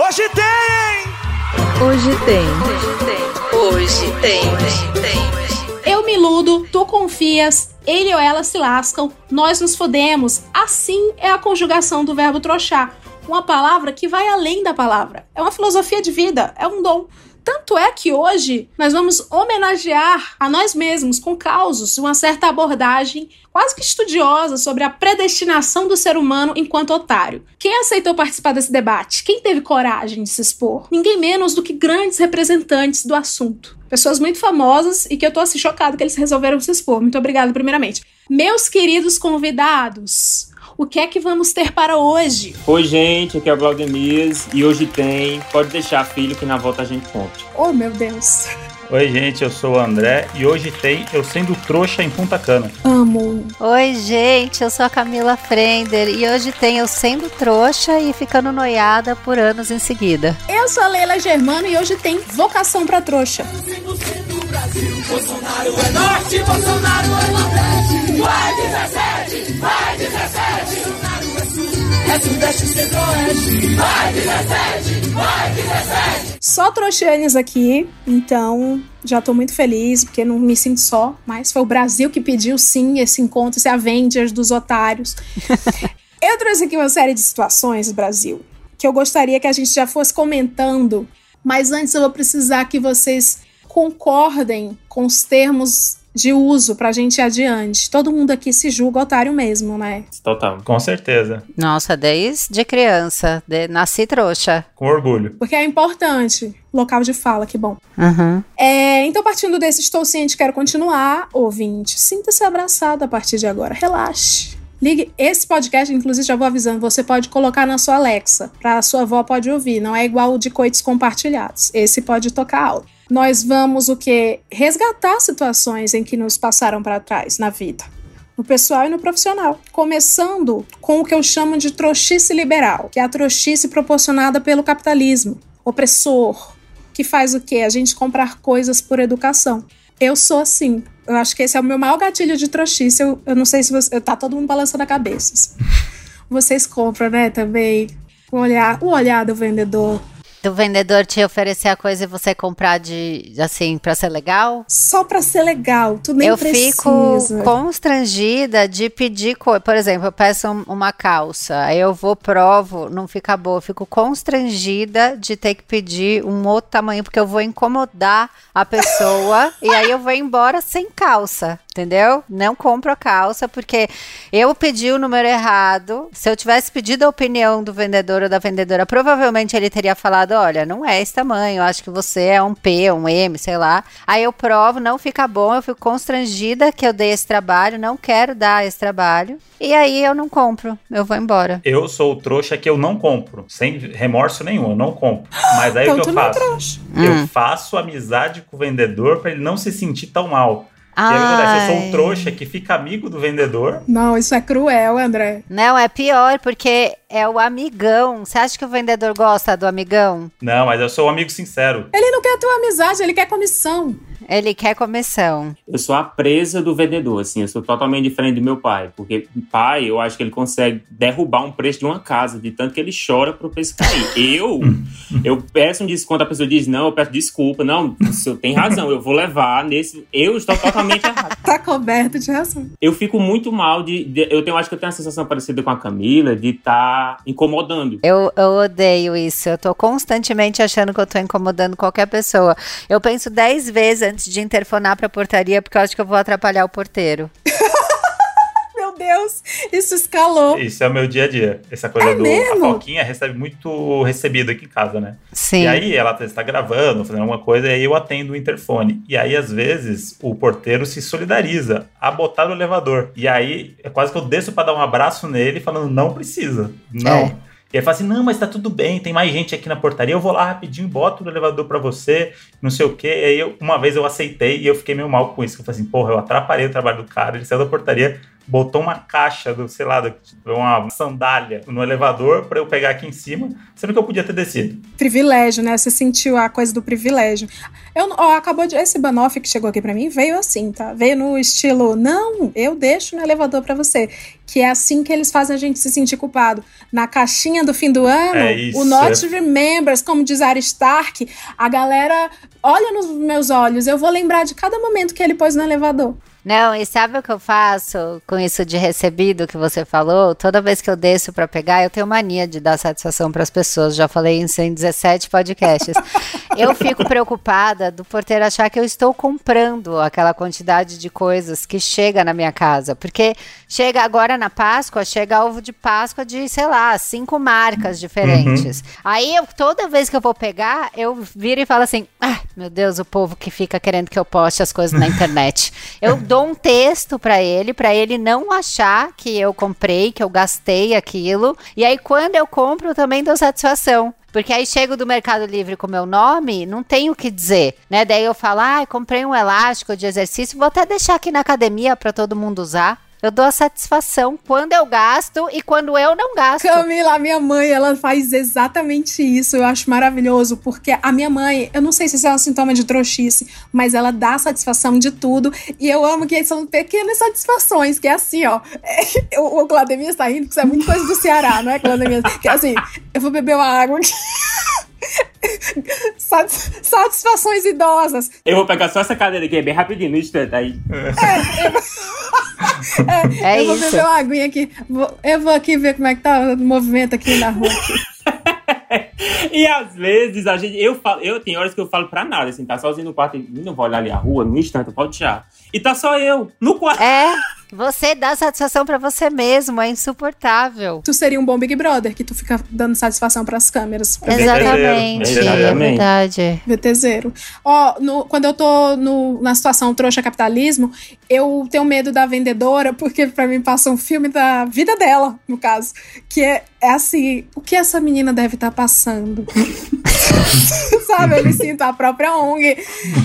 Hoje tem! Hoje tem. Hoje tem. Hoje tem. Eu me iludo, tu confias, ele ou ela se lascam, nós nos fodemos. Assim é a conjugação do verbo trochar. Uma palavra que vai além da palavra. É uma filosofia de vida, é um dom. Tanto é que hoje nós vamos homenagear a nós mesmos com causos, uma certa abordagem quase que estudiosa sobre a predestinação do ser humano enquanto otário. Quem aceitou participar desse debate? Quem teve coragem de se expor? Ninguém menos do que grandes representantes do assunto. Pessoas muito famosas e que eu tô assim chocada que eles resolveram se expor. Muito obrigada, primeiramente. Meus queridos convidados, o que é que vamos ter para hoje? Oi, gente, aqui é o Glaudemir e hoje tem. Pode deixar, filho, que na volta a gente conte. Oh, meu Deus. Oi, gente, eu sou o André e hoje tem Eu Sendo Trouxa em Punta Cana. Amo. Oi, gente, eu sou a Camila Frender e hoje tem Eu Sendo Trouxa e Ficando Noiada por anos em seguida. Eu sou a Leila Germano e hoje tem Vocação pra Trouxa. Bolsonaro é norte, Bolsonaro é nordeste. Vai 17, vai 17. É Sudeste, Centro-Oeste. Vai 17, vai 17. Só trouxanes aqui, então já tô muito feliz, porque não me sinto só, mas foi o Brasil que pediu sim esse encontro, esse Avengers dos otários. eu trouxe aqui uma série de situações, Brasil, que eu gostaria que a gente já fosse comentando, mas antes eu vou precisar que vocês concordem com os termos de uso pra gente ir adiante. Todo mundo aqui se julga otário mesmo, né? Total, com certeza. Nossa, desde criança, de, nasci trouxa. Com orgulho. Porque é importante. Local de fala, que bom. Uhum. É, então, partindo desse estou ciente, quero continuar. Ouvinte, sinta-se abraçado a partir de agora. Relaxe. Ligue esse podcast, inclusive já vou avisando, você pode colocar na sua Alexa, para a sua avó pode ouvir, não é igual o de coitos compartilhados. Esse pode tocar alto nós vamos o que resgatar situações em que nos passaram para trás na vida, no pessoal e no profissional, começando com o que eu chamo de trouxice liberal, que é a trouxice proporcionada pelo capitalismo opressor, que faz o que a gente comprar coisas por educação. Eu sou assim. Eu acho que esse é o meu maior gatilho de trouxice. Eu, eu não sei se você. Tá todo mundo balançando a cabeça. Vocês compram, né, também? O olhar, o olhar do vendedor do vendedor te oferecer a coisa e você comprar de assim para ser legal? Só para ser legal, tu nem eu precisa. Eu fico constrangida de pedir coisa. Por exemplo, eu peço uma calça, aí eu vou provo, não fica boa, eu fico constrangida de ter que pedir um outro tamanho porque eu vou incomodar a pessoa e aí eu vou embora sem calça entendeu? Não compro a calça porque eu pedi o número errado. Se eu tivesse pedido a opinião do vendedor ou da vendedora, provavelmente ele teria falado: olha, não é esse tamanho, acho que você é um P, um M, sei lá. Aí eu provo, não fica bom, eu fico constrangida que eu dei esse trabalho, não quero dar esse trabalho. E aí eu não compro, eu vou embora. Eu sou o trouxa que eu não compro, sem remorso nenhum, eu não compro. Mas aí então, o que eu é faço? Eu hum. faço amizade com o vendedor para ele não se sentir tão mal. E aí acontece, eu sou um trouxa que fica amigo do vendedor. Não, isso é cruel, André. Não, é pior, porque é o amigão. Você acha que o vendedor gosta do amigão? Não, mas eu sou um amigo sincero. Ele não quer a tua amizade, ele quer comissão. Ele quer comissão. Eu sou a presa do vendedor, assim, eu sou totalmente diferente do meu pai. Porque pai, eu acho que ele consegue derrubar um preço de uma casa, de tanto que ele chora pro preço cair. eu, eu peço um desconto, a pessoa diz, não, eu peço desculpa. Não, o senhor tem razão, eu vou levar nesse. Eu estou totalmente errado. tá coberto de razão. Eu fico muito mal de. de eu tenho, acho que eu tenho uma sensação parecida com a Camila de estar tá incomodando. Eu, eu odeio isso. Eu tô constantemente achando que eu tô incomodando qualquer pessoa. Eu penso dez vezes antes de interfonar pra portaria, porque eu acho que eu vou atrapalhar o porteiro. Meu Deus, isso escalou. Isso é o meu dia a dia. Essa coisa é do. Mesmo? A Foquinha recebe muito recebido aqui em casa, né? Sim. E aí ela está gravando, fazendo alguma coisa, e aí eu atendo o interfone. E aí, às vezes, o porteiro se solidariza a botar no elevador. E aí é quase que eu desço para dar um abraço nele, falando: não precisa. Não. É. E aí fala assim: não, mas tá tudo bem, tem mais gente aqui na portaria, eu vou lá rapidinho, boto no elevador para você, não sei o quê. E aí eu, uma vez eu aceitei e eu fiquei meio mal com isso. Eu falei assim: porra, eu atrapalhei o trabalho do cara, ele saiu da portaria botou uma caixa do, sei lá, uma sandália no elevador para eu pegar aqui em cima, sendo que eu podia ter descido. Privilégio, né? Você sentiu a coisa do privilégio. Eu, ó, acabou de. Esse banoff que chegou aqui para mim veio assim, tá? Veio no estilo, não, eu deixo no elevador para você. Que é assim que eles fazem a gente se sentir culpado. Na caixinha do fim do ano, É isso, o Not é. Remembers, como diz Arya Stark, a galera olha nos meus olhos, eu vou lembrar de cada momento que ele pôs no elevador. Não, e sabe o que eu faço com isso de recebido que você falou? Toda vez que eu desço pra pegar, eu tenho mania de dar satisfação pras pessoas. Já falei isso em 17 podcasts. eu fico preocupada do porteiro achar que eu estou comprando aquela quantidade de coisas que chega na minha casa. Porque chega agora na Páscoa, chega ovo de Páscoa de, sei lá, cinco marcas diferentes. Aí eu, toda vez que eu vou pegar, eu viro e falo assim: ah, meu Deus, o povo que fica querendo que eu poste as coisas na internet. Eu dou um texto pra ele, pra ele não achar que eu comprei, que eu gastei aquilo. E aí, quando eu compro, eu também dou satisfação. Porque aí chego do Mercado Livre com meu nome, não tenho o que dizer, né? Daí eu falo, ah, comprei um elástico de exercício, vou até deixar aqui na academia pra todo mundo usar. Eu dou a satisfação quando eu gasto e quando eu não gasto. Camila, minha mãe, ela faz exatamente isso. Eu acho maravilhoso, porque a minha mãe, eu não sei se isso é um sintoma de trouxice, mas ela dá satisfação de tudo. E eu amo que são pequenas satisfações, que é assim, ó. É, o, o Claudemir está rindo, porque isso é muito coisa do Ceará, não é, Claudemir? Que é assim, eu vou beber uma água aqui. Satis- Satisfações idosas. Eu vou pegar só essa cadeira aqui, é bem rapidinho, no instante aí. É eu vou isso. beber uma aguinha aqui. Vou- eu vou aqui ver como é que tá o movimento aqui na rua. E às vezes a gente. Eu falo, eu tenho horas que eu falo pra nada, assim, tá sozinho no quarto e não vou olhar ali a rua, no instante, eu pode tirar. E tá só eu, no quarto. É, você dá satisfação pra você mesmo, é insuportável. Tu seria um bom Big Brother, que tu fica dando satisfação pras câmeras. pra ver. Exatamente, é Exatamente. verdade. VTZero. Ó, no- quando eu tô no- na situação trouxa capitalismo, eu tenho medo da vendedora, porque pra mim passa um filme da vida dela, no caso. Que é, é assim, o que essa menina deve estar passando? Sabe, ele sinto a própria ONG.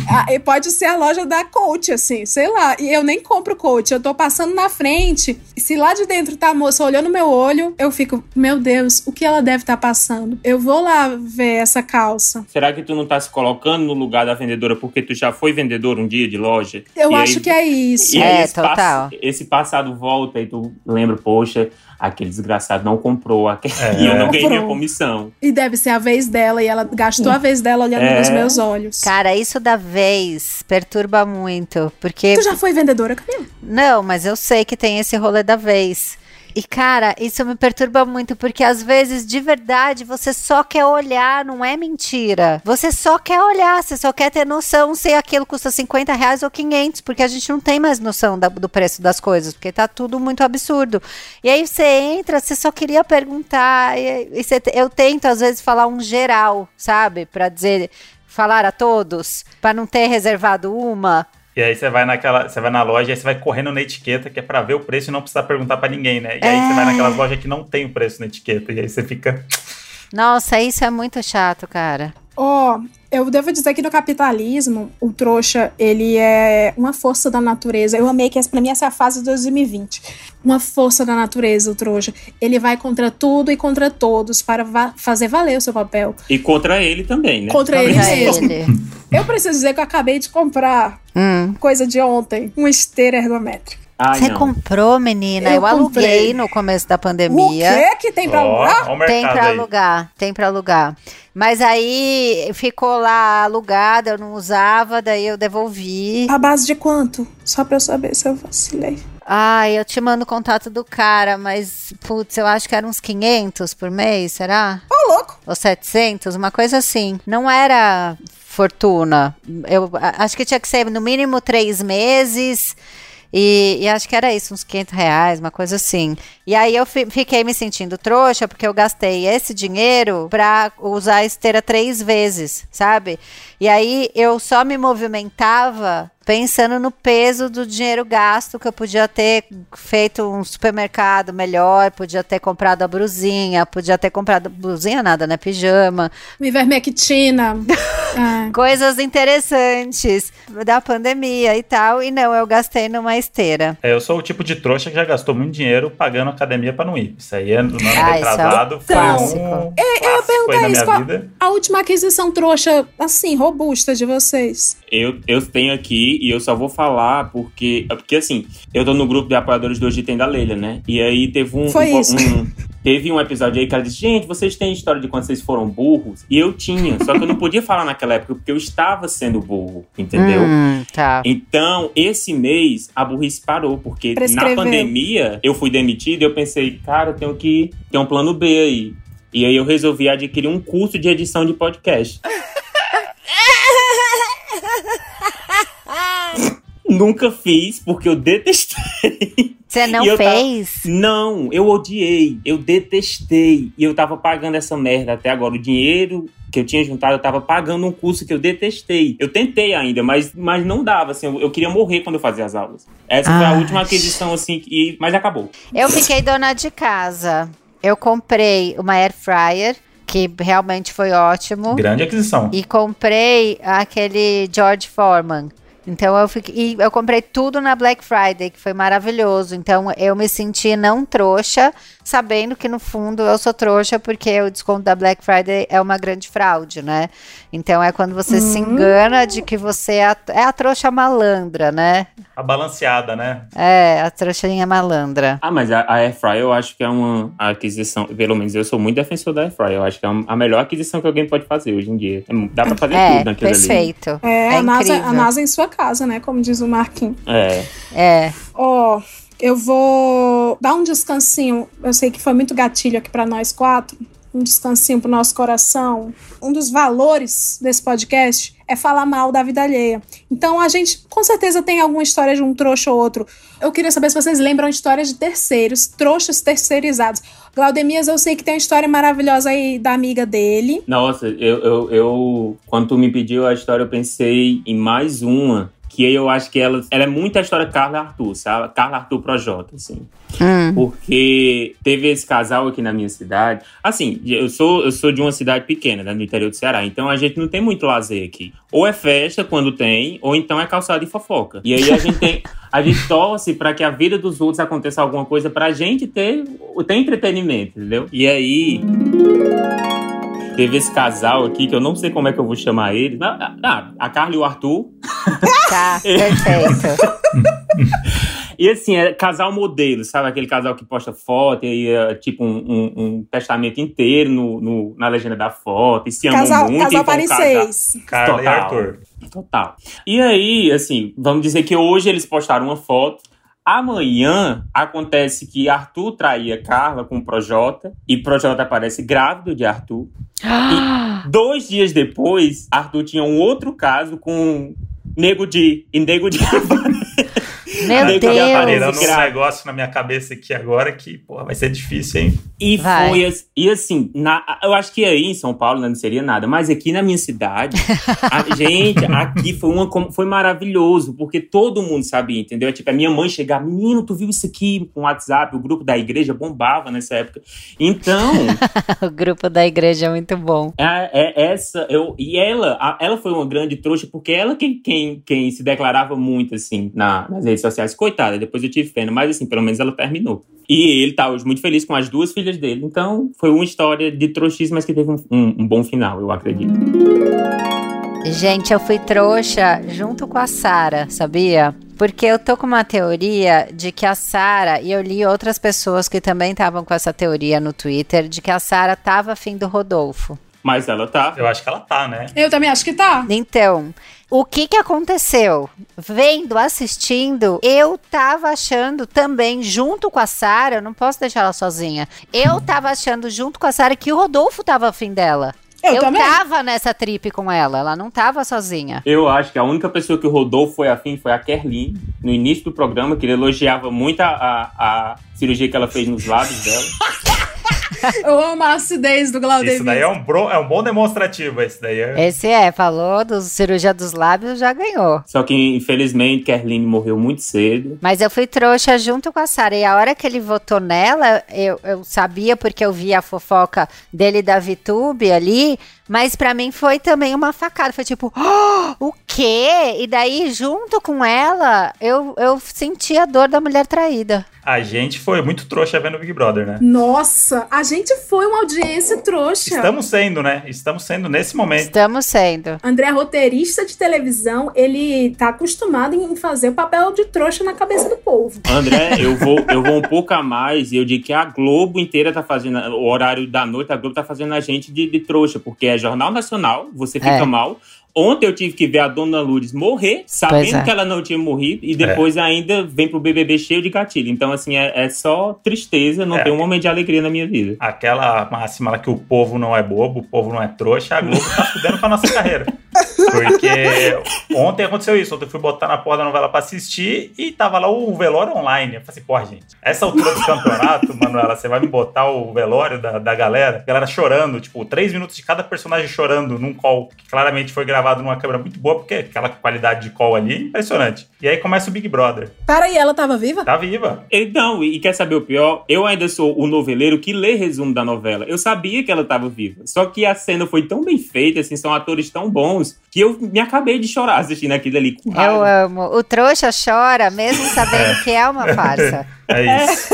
Ah, e pode ser a loja da coach, assim, sei lá. E eu nem compro coach, eu tô passando na frente. E se lá de dentro tá a moça olhando meu olho, eu fico, meu Deus, o que ela deve estar passando? Eu vou lá ver essa calça. Será que tu não tá se colocando no lugar da vendedora porque tu já foi vendedor um dia de loja? Eu E acho aí- que é isso. E É, esse, total. pass- esse passado volta e tu lembra, poxa, aquele desgraçado não comprou É. e eu não ganhei minha comissão. E deve ser a vez dela, e ela gastou a vez dela olhando É. nos meus olhos. Cara, isso da vez perturba muito, porque Tu já foi vendedora, Camila? Não, mas eu sei que tem esse rolê da vez. E, cara, isso me perturba muito, porque às vezes, de verdade, você só quer olhar, não é mentira. Você só quer olhar, você só quer ter noção se aquilo custa 50 reais ou 500, porque a gente não tem mais noção da- do preço das coisas, porque tá tudo muito absurdo. E aí você entra, você só queria perguntar, e, e você- eu tento, às vezes, falar um geral, sabe? Pra dizer, falar a todos, pra não ter reservado uma. E aí você vai naquela, você vai na loja e você vai correndo na etiqueta, que é pra ver o preço e não precisar perguntar pra ninguém, né? E aí você vai naquelas lojas que não tem o preço na etiqueta e aí você fica Nossa, isso é muito chato, cara. Ó, eu devo dizer que no capitalismo, o trouxa, ele é uma força da natureza. Eu amei que essa, pra mim essa é a fase de 2020. Uma força da natureza, o trouxa. Ele vai contra tudo e contra todos para va- fazer valer o seu papel. E contra ele também, né? Contra ele mesmo. ele. Eu preciso dizer que eu acabei de comprar Hum. coisa de ontem, uma esteira ergométrica. Ai, Você não. comprou, menina? Eu Eu, aluguei no começo da O pandemia. que que tem pra ó, alugar? o Tem pra aí. alugar, tem pra alugar. Mas aí ficou lá alugada, eu não usava, daí eu devolvi. A base de quanto? Só pra eu saber se eu vacilei. Ai, eu te mando o contato do cara, mas putz, eu acho que era uns 500 por mês, será? Ô, louco! Ou 700, uma coisa assim. Não era fortuna. Eu acho que tinha que ser no mínimo três meses. E, e acho que era isso, uns 500 reais, uma coisa assim. E aí eu fi- fiquei me sentindo trouxa, porque eu gastei esse dinheiro pra usar a esteira três vezes, sabe? E aí eu só me movimentava pensando no peso do dinheiro gasto que eu podia ter feito um supermercado melhor, podia ter comprado a brusinha, podia ter comprado brusinha nada, né? Pijama, Ivermectina. É. coisas interessantes da pandemia e tal. E não, eu gastei numa esteira. É, eu sou o tipo de trouxa que já gastou muito dinheiro pagando academia pra não ir. Isso aí, é no ano Ah, isso é um retrasado, foi um É, eu ia perguntar isso. vida. a última aquisição trouxa, assim, robusta de vocês? Eu, eu tenho aqui e eu só vou falar porque. Porque assim, eu tô no grupo de apoiadores do Hoje Tem da Leila, né? E aí teve um. Foi um- isso. um- teve um episódio aí que ela disse: Gente, vocês têm história de quando vocês foram burros? E eu tinha, só que eu não podia falar naquela época porque eu estava sendo burro, entendeu? Hum, tá. Então, esse mês, a burrice parou, porque Prescreveu. na pandemia eu fui demitido e eu pensei, cara, eu tenho que ter um plano B aí. E aí eu resolvi adquirir um curso de edição de podcast. Nunca fiz, porque eu detestei. Você não eu tava- fez? Não, eu odiei, eu detestei. E eu tava pagando essa merda até agora. O dinheiro que eu tinha juntado, eu tava pagando um curso que eu detestei. Eu tentei ainda, mas, mas não dava, assim, eu, eu queria morrer quando eu fazia as aulas. Essa foi a última aquisição, assim, e, mas acabou. Eu fiquei dona de casa. Eu comprei uma air fryer, que realmente foi ótimo. Grande aquisição. E comprei aquele George Foreman. Então eu fiquei. Eu comprei tudo na Black Friday, que foi maravilhoso. Então eu me senti não trouxa, sabendo que no fundo eu sou trouxa, porque o desconto da Black Friday é uma grande fraude, né? Então é quando você se engana de que você é a, é a trouxa malandra, né? A balanceada, né? É, a trouxinha malandra. Ah, mas a, a Airfryer eu acho que é uma aquisição, pelo menos eu sou muito defensor da Airfryer, eu acho que é a melhor aquisição que alguém pode fazer hoje em dia. É, dá pra fazer É, tudo naquilo ali. perfeito. É, É a, NASA, a NASA em sua casa, né? Como diz o Marquinhos. É. É. Ó, eu vou dar um descansinho. Eu sei que foi muito gatilho aqui pra nós quatro. Um descansinho pro nosso coração. Um dos valores desse podcast é falar mal da vida alheia. Então a gente com certeza tem alguma história de um trouxa ou outro. Eu queria saber se vocês lembram histórias de terceiros, trouxas terceirizados. Glaudemias, eu sei que tem uma história maravilhosa aí da amiga dele. Nossa, eu, eu, eu- quando tu me pediu a história, eu pensei em mais uma. Que eu acho que ela, ela é muito a história Carla Arthur, sabe? Carla Arthur Projota, assim. Hum. Porque teve esse casal aqui na minha cidade. Assim, eu sou, eu sou de uma cidade pequena, né, no interior do Ceará. Então a gente não tem muito lazer aqui. Ou é festa quando tem, ou então é calçada e fofoca. E aí a gente tem. A gente torce pra que a vida dos outros aconteça alguma coisa pra gente ter, ter entretenimento, entendeu? E aí. Teve esse casal aqui, que eu não sei como é que eu vou chamar eles. Ah, ah, a Carla e o Arthur. Tá, perfeito. E assim, é casal modelo, sabe? Aquele casal que posta foto e aí é tipo um, um- um testamento inteiro no, no- na legenda da foto. E se amam Casal, muito. casal e vão casar. Paris Carla e Total. Arthur. Total. E aí, assim, vamos dizer que hoje eles postaram uma foto. Amanhã acontece que Arthur traía Carla com o Projota e Projota aparece grávido de Arthur. E dois dias depois, Arthur tinha um outro caso com Nego de e Nego de Meu Deus. Aparelhando um negócio na minha cabeça aqui agora que, porra, vai ser difícil, hein? E Vai. foi assim, e assim, na- eu acho que aí em São Paulo né, não seria nada, mas aqui na minha cidade, a- gente, aqui foi uma foi maravilhoso, porque todo mundo sabia, entendeu? Tipo, a minha mãe chegava, menino, tu viu isso aqui com o WhatsApp, o grupo da igreja bombava nessa época. Então, O grupo da igreja é muito bom. é, é essa, eu, e ela, a- ela foi uma grande trouxa, porque ela quem, quem, quem se declarava muito, assim, na- nas redes sociais. Coitada, depois eu tive pena, mas assim, pelo menos ela terminou. E ele tá hoje muito feliz com as duas filhas dele. Então, foi uma história de trouxismo, mas que teve um, um- um bom final, eu acredito. Gente, eu fui trouxa junto com a Sara, sabia? Porque eu tô com uma teoria de que a Sara, e eu li outras pessoas que também estavam com essa teoria no Twitter, de que a Sara tava afim do Rodolfo. Mas ela tá. Eu acho que ela tá, né? Eu também acho que tá. Então, o que que aconteceu? Vendo, assistindo, eu tava achando também, junto com a Sara, eu não posso deixar ela sozinha. Eu tava achando junto com a Sara que o Rodolfo tava afim dela. Eu, eu também. tava nessa trip com ela, ela não tava sozinha. Eu acho que a única pessoa que o Rodolfo foi afim foi a Kerlin, no início do programa, que ele elogiava muito a, a, a cirurgia que ela fez nos lábios dela. Eu amo a acidez do Glaudemir. Isso daí é um, bro, é um bom demonstrativo, esse daí é... Esse é, falou do cirurgia dos lábios, já ganhou. Só que, infelizmente, Kerline morreu muito cedo. Mas eu fui trouxa junto com a Sara. E a hora que ele votou nela, eu, eu sabia porque eu vi a fofoca dele da Vitube ali. Mas pra mim foi também uma facada. Foi tipo, "Oh, o quê? E daí, junto com ela, eu, eu senti a dor da mulher traída. A gente foi muito trouxa vendo o Big Brother, né? Nossa, a gente foi uma audiência trouxa. Estamos sendo, né? Estamos sendo nesse momento. Estamos sendo. André roteirista de televisão, ele tá acostumado em fazer o papel de trouxa na cabeça do povo. André, eu vou, eu vou um pouco a mais e eu digo que a Globo inteira tá fazendo, o horário da noite, a Globo tá fazendo a gente de, de trouxa, porque é Jornal Nacional, você fica É. mal. Ontem eu tive que ver a Dona Lourdes morrer, sabendo é. que ela não tinha morrido, e depois ainda vem pro BBB cheio de gatilho. Então, assim, é, é só tristeza, não É. tem um momento de alegria na minha vida. Aquela máxima lá que o povo não é bobo, o povo não é trouxa, a Globo tá fudendo com a nossa carreira. Porque ontem aconteceu isso. Ontem eu fui botar na porta da novela pra assistir e tava lá o velório online. Eu falei assim, porra, gente, essa altura do campeonato, Manuela, você vai me botar o velório da, da galera? Galera chorando, tipo, três minutos de cada personagem chorando num call, que claramente foi gravado numa câmera muito boa, porque aquela qualidade de call ali é impressionante. E aí começa o Big Brother. Peraí, ela tava viva? Tá viva. Então, e quer saber o pior? Eu ainda sou o noveleiro que lê resumo da novela. Eu sabia que ela estava viva. Só que a cena foi tão bem feita, assim, são atores tão bons, que eu me acabei de chorar assistindo aquilo ali com Eu raiva. amo. O trouxa chora, mesmo sabendo que é uma farsa. É isso.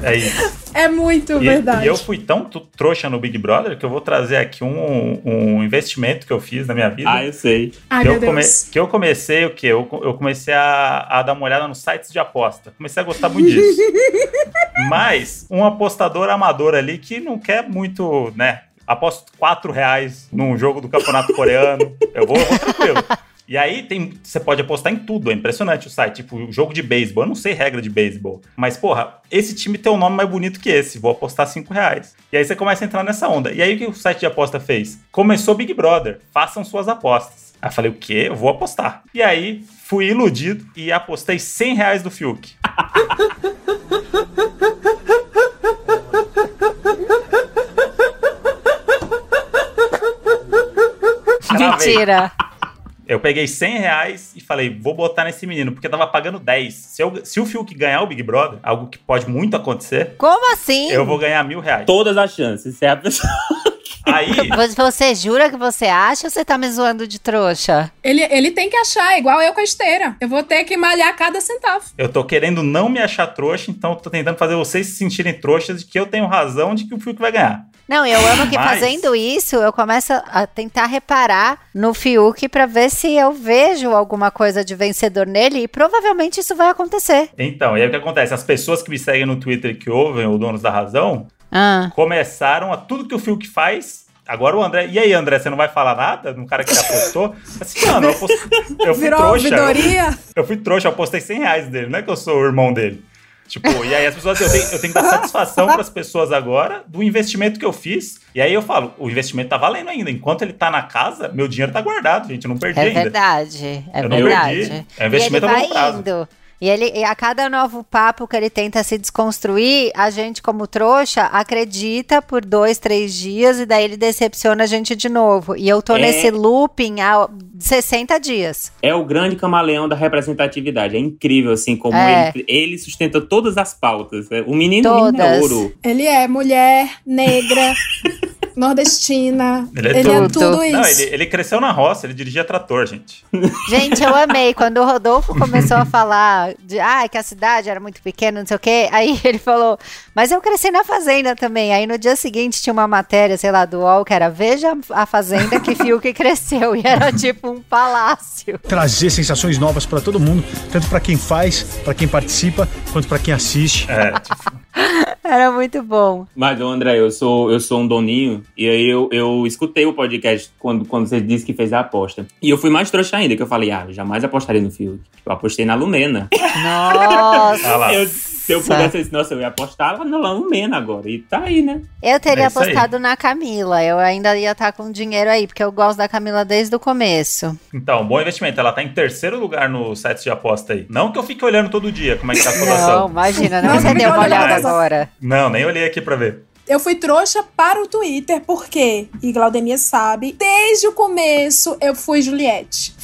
É isso. É muito E, verdade. e eu fui tão trouxa no Big Brother que eu vou trazer aqui um, um investimento que eu fiz na minha vida. Ah, eu sei. Ai, que, meu eu come- Deus. que eu comecei o quê? Eu, eu comecei a, a dar uma olhada nos sites de aposta. Comecei a gostar muito disso. Mas um apostador amador ali que não quer muito, né? Aposto 4 reais num jogo do campeonato coreano. Eu vou, eu vou tranquilo. E aí tem, você pode apostar em tudo, é impressionante o site. Tipo, jogo de beisebol. Eu não sei regra de beisebol. Mas, porra, esse time tem um nome mais bonito que esse. Vou apostar 5 reais. E aí você começa a entrar nessa onda. E aí o que o site de aposta fez? Começou Big Brother. Façam suas apostas. Aí eu falei, o quê? Eu vou apostar. E aí fui iludido e apostei 100 reais do Fiuk. Mentira. Eu peguei 100 reais e falei, vou botar nesse menino, porque eu tava pagando 10. Se, eu- se o Fiuk ganhar o Big Brother, algo que pode muito acontecer, Como assim? eu vou ganhar mil reais. Todas as chances. Se é a pessoa... Aí, Você- Você jura que você acha ou você tá me zoando de trouxa? Ele, ele tem que achar, igual eu com a esteira. Eu vou ter que malhar cada centavo. eu tô querendo não me achar trouxa, então eu tô tentando fazer vocês se sentirem trouxas de que eu tenho razão de que o Fiuk vai ganhar. Não, eu amo que Mas- fazendo isso, eu começo a tentar reparar no Fiuk pra ver se eu vejo alguma coisa de vencedor nele e provavelmente isso vai acontecer. Então, e aí o que acontece? As pessoas que me seguem no Twitter e que ouvem o Donos da Razão Ah. começaram a tudo que o Fiuk faz. Agora o André. E aí, André, você não vai falar nada? No cara que apostou? Assim, mano, eu, apost... eu fui Virou trouxa. Eu, eu fui trouxa, eu apostei 100 reais dele. Não é que eu sou o irmão dele. Tipo, e aí as pessoas, eu tenho, eu tenho que dar satisfação para as pessoas agora do investimento que eu fiz. E aí eu falo, o investimento tá valendo ainda. Enquanto ele tá na casa, meu dinheiro tá guardado, gente. Eu não perdi É ainda. verdade, é Eu não verdade. perdi. É investimento e a ele longo vai prazo. indo. E, ele, e a cada novo papo que ele tenta se desconstruir, a gente, como trouxa, acredita por dois, três dias e daí ele decepciona a gente de novo. E eu tô É. nesse looping há 60 dias. É o grande camaleão da representatividade. É incrível, assim, como É. ele, ele sustenta todas as pautas. O menino, o menino é Todas. ouro. Ele é mulher, negra, nordestina. Ele Ele é é, tudo. tudo isso. Não, ele, ele cresceu na roça, ele dirigia trator, gente. Gente, eu amei. Quando o Rodolfo começou a falar de ah, que a cidade era muito pequena, não sei o quê, aí ele falou, mas eu cresci na fazenda também. Aí no dia seguinte tinha uma matéria, sei lá, do UOL, que era Veja a fazenda que Fiuk cresceu. E era tipo um palácio. Trazer sensações novas pra todo mundo, tanto pra quem faz, pra quem participa, quanto pra quem assiste. É, tipo, Era muito bom. Mas, André, eu sou, eu sou um doninho. E aí eu, eu escutei o podcast quando, quando você disse que fez a aposta. E eu fui mais trouxa ainda, que eu falei, ah, eu jamais apostaria no Fiuk. Eu apostei na Lumena. Nossa. lá. Eu- se eu pudesse, eu disse, nossa, eu ia apostar na Lumena agora. E tá aí, né? Eu teria É isso aí. apostado na Camila. Eu ainda ia estar com dinheiro aí, porque eu gosto da Camila desde o começo. Então, bom investimento. Ela tá em terceiro lugar no site de aposta aí. Não que eu fique olhando todo dia como é que tá a cotação. Não, imagina, não você deu uma olha olhada agora. Não, nem olhei aqui pra ver. Eu fui trouxa para o Twitter, porque, e Glaudemia sabe, desde o começo eu fui Juliette.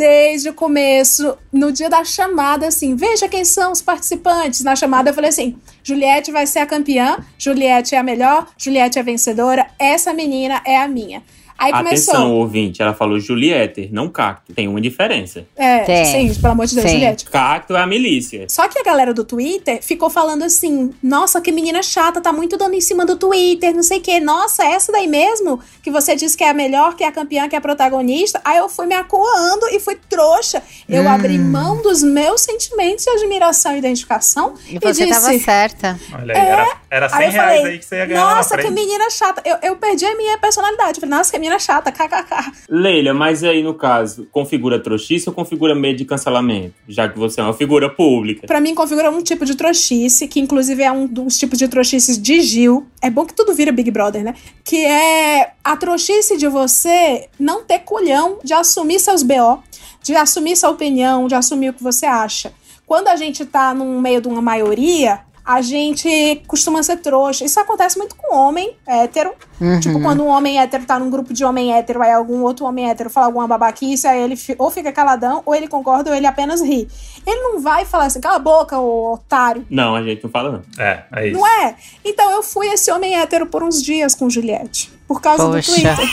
Desde o começo, no dia da chamada, assim, veja quem são os participantes. Na chamada eu falei assim: Juliette vai ser a campeã, Juliette é a melhor, Juliette é a vencedora, essa menina é a minha. Aí Atenção, começou. ouvinte, ela falou Juliette, não Cacto. Tem uma diferença. É, Tem. sim, pelo amor de Deus, Sim. Juliette. Cacto é a milícia. Só que a galera do Twitter ficou falando assim: nossa, que menina chata, tá muito dando em cima do Twitter, não sei o quê. Nossa, essa daí mesmo que você disse que é a melhor, que é a campeã, que é a protagonista. Aí eu fui me acuando e fui trouxa. Eu Hum. abri mão dos meus sentimentos de admiração e identificação E você disse. tava certa. Olha aí, era, era 100 Aí eu reais falei, aí que você ia ganhar nossa, que menina chata. Eu, eu perdi a minha personalidade. Eu falei, nossa, que menina chata, kkk. Leila, mas aí no caso, configura trouxice ou configura medo de cancelamento? Já que você é uma figura pública. Pra mim, configura um tipo de trouxice, que inclusive é um dos tipos de trouxices de Gil. É bom que tudo vira Big Brother, né? Que é a trouxice de você não ter culhão de assumir seus BO, de assumir sua opinião, de assumir o que você acha. Quando a gente tá no meio de uma maioria, a gente costuma ser trouxa. Isso acontece muito com homem hétero. Uhum. Tipo, quando um homem hétero tá num grupo de homem hétero, aí algum outro homem hétero fala alguma babaquice, aí ele ou fica caladão, ou ele concorda, ou ele apenas ri. Ele não vai falar assim, cala a boca, ô otário. Não, a gente não fala não. É, é isso. Não é? Então eu fui esse homem hétero por uns dias com Juliette. Por causa Poxa. do Twitter.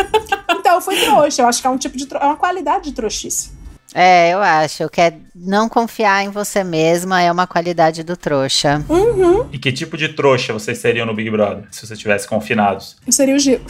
então eu fui trouxa. Eu acho que é um tipo de. É uma qualidade de trouxice. É, eu acho que é não confiar em você mesma é uma qualidade do trouxa. E que tipo de trouxa vocês seriam no Big Brother, se vocês estivessem confinados? Eu seria o Gil.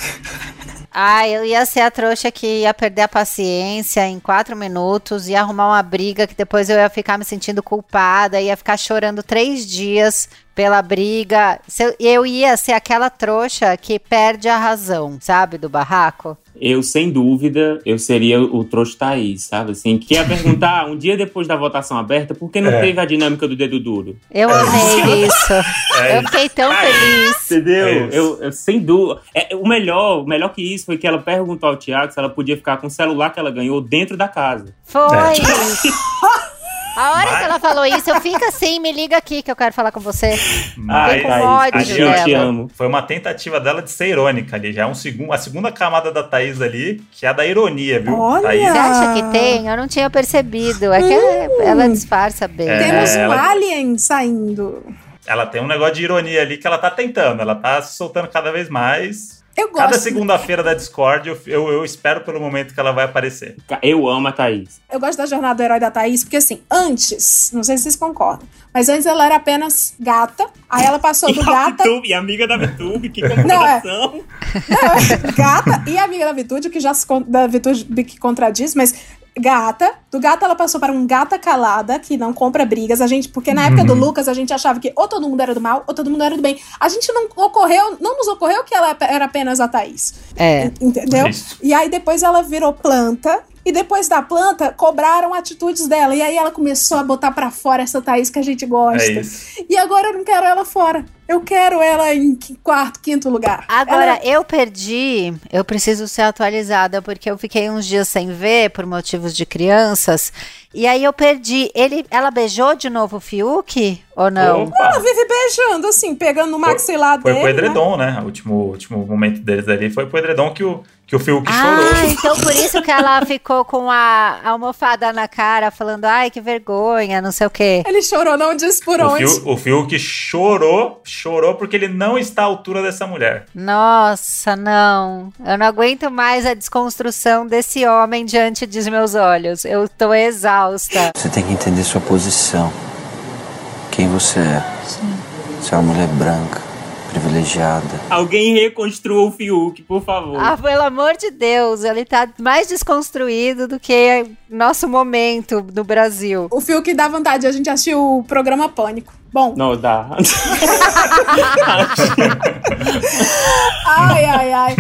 Ah, eu ia ser a trouxa que ia perder a paciência em quatro minutos, ia arrumar uma briga que depois eu ia ficar me sentindo culpada, ia ficar chorando três dias pela briga. Se Eu, eu ia ser aquela trouxa que perde a razão, sabe, do barraco. Eu, sem dúvida, eu seria o trouxa Thaís, sabe? Assim, que ia perguntar um dia depois da votação aberta por que não É. teve a dinâmica do dedo duro. Eu amei isso. É Eu fiquei tão feliz. Entendeu? É eu, eu- sem dúvida. É, o melhor, o melhor que isso foi que ela perguntou ao Thiago se ela podia ficar com o celular que ela ganhou dentro da casa. Foi. A hora Mas- que ela falou isso, eu fico assim, me liga aqui que eu quero falar com você. Mas com ódio a gente eu te amo. foi uma tentativa dela de ser irônica ali. Já é um segundo, a segunda camada da Thaís ali, que é a da ironia, viu? Olha! Thaís, Você acha que tem? Eu não tinha percebido. É que ela- ela disfarça bem. É. Temos um ela- alien saindo. ela tem um negócio de ironia ali que ela tá tentando. Ela tá se soltando cada vez mais. Eu Cada gosto. segunda-feira da Discord, eu, eu, eu espero pelo momento que ela vai aparecer. Eu amo a Thaís. Eu gosto da jornada do herói da Thaís, porque assim, antes, não sei se vocês concordam, mas antes ela era apenas gata, aí ela passou do E gata. E amiga da Vitube, que Não, é. comparação. Não, gata e amiga da Vitude, que já se con- da Vitude que contradiz, mas gata. Do gata ela passou para um gata calada, que não compra brigas. A gente, porque na época do Lucas a gente achava que ou todo mundo era do mal ou todo mundo era do bem. A gente não ocorreu, não nos ocorreu que ela era apenas a Thaís. É. Entendeu? Isso. E aí depois ela virou planta. E depois da planta, cobraram atitudes dela. E aí ela começou a botar pra fora essa Thaís que a gente gosta. É. E agora eu não quero ela fora. Eu quero ela em quarto, quinto lugar. Agora, Ela- eu perdi, eu preciso ser atualizada, porque eu fiquei uns dias sem ver por motivos de crianças. E aí eu perdi. Ele, ela beijou de novo o Fiuk? Ou não? Opa! ela vive beijando, assim, pegando no maxilar Foi dele. pro né? edredom, né? O último, último momento deles ali foi pro edredom que o, que o Fiuk Ah, chorou. então por isso que ela ficou com a almofada na cara, falando, ai, que vergonha, não sei o quê. Ele chorou, não disse por O, onde. Fiuk, o Fiuk chorou, chorou porque ele não está à altura dessa mulher. Nossa, não. Eu não aguento mais a desconstrução desse homem diante dos meus olhos. Eu tô exausta. Você tem que entender sua posição. Quem você é. Você é uma mulher branca, privilegiada. Alguém reconstrua o Fiuk, por favor. Ah, pelo amor de Deus, ele tá mais desconstruído do que nosso momento no Brasil. O fio que dá vontade, a gente assistiu o programa Pânico. Bom, Não, dá. ai, ai, ai.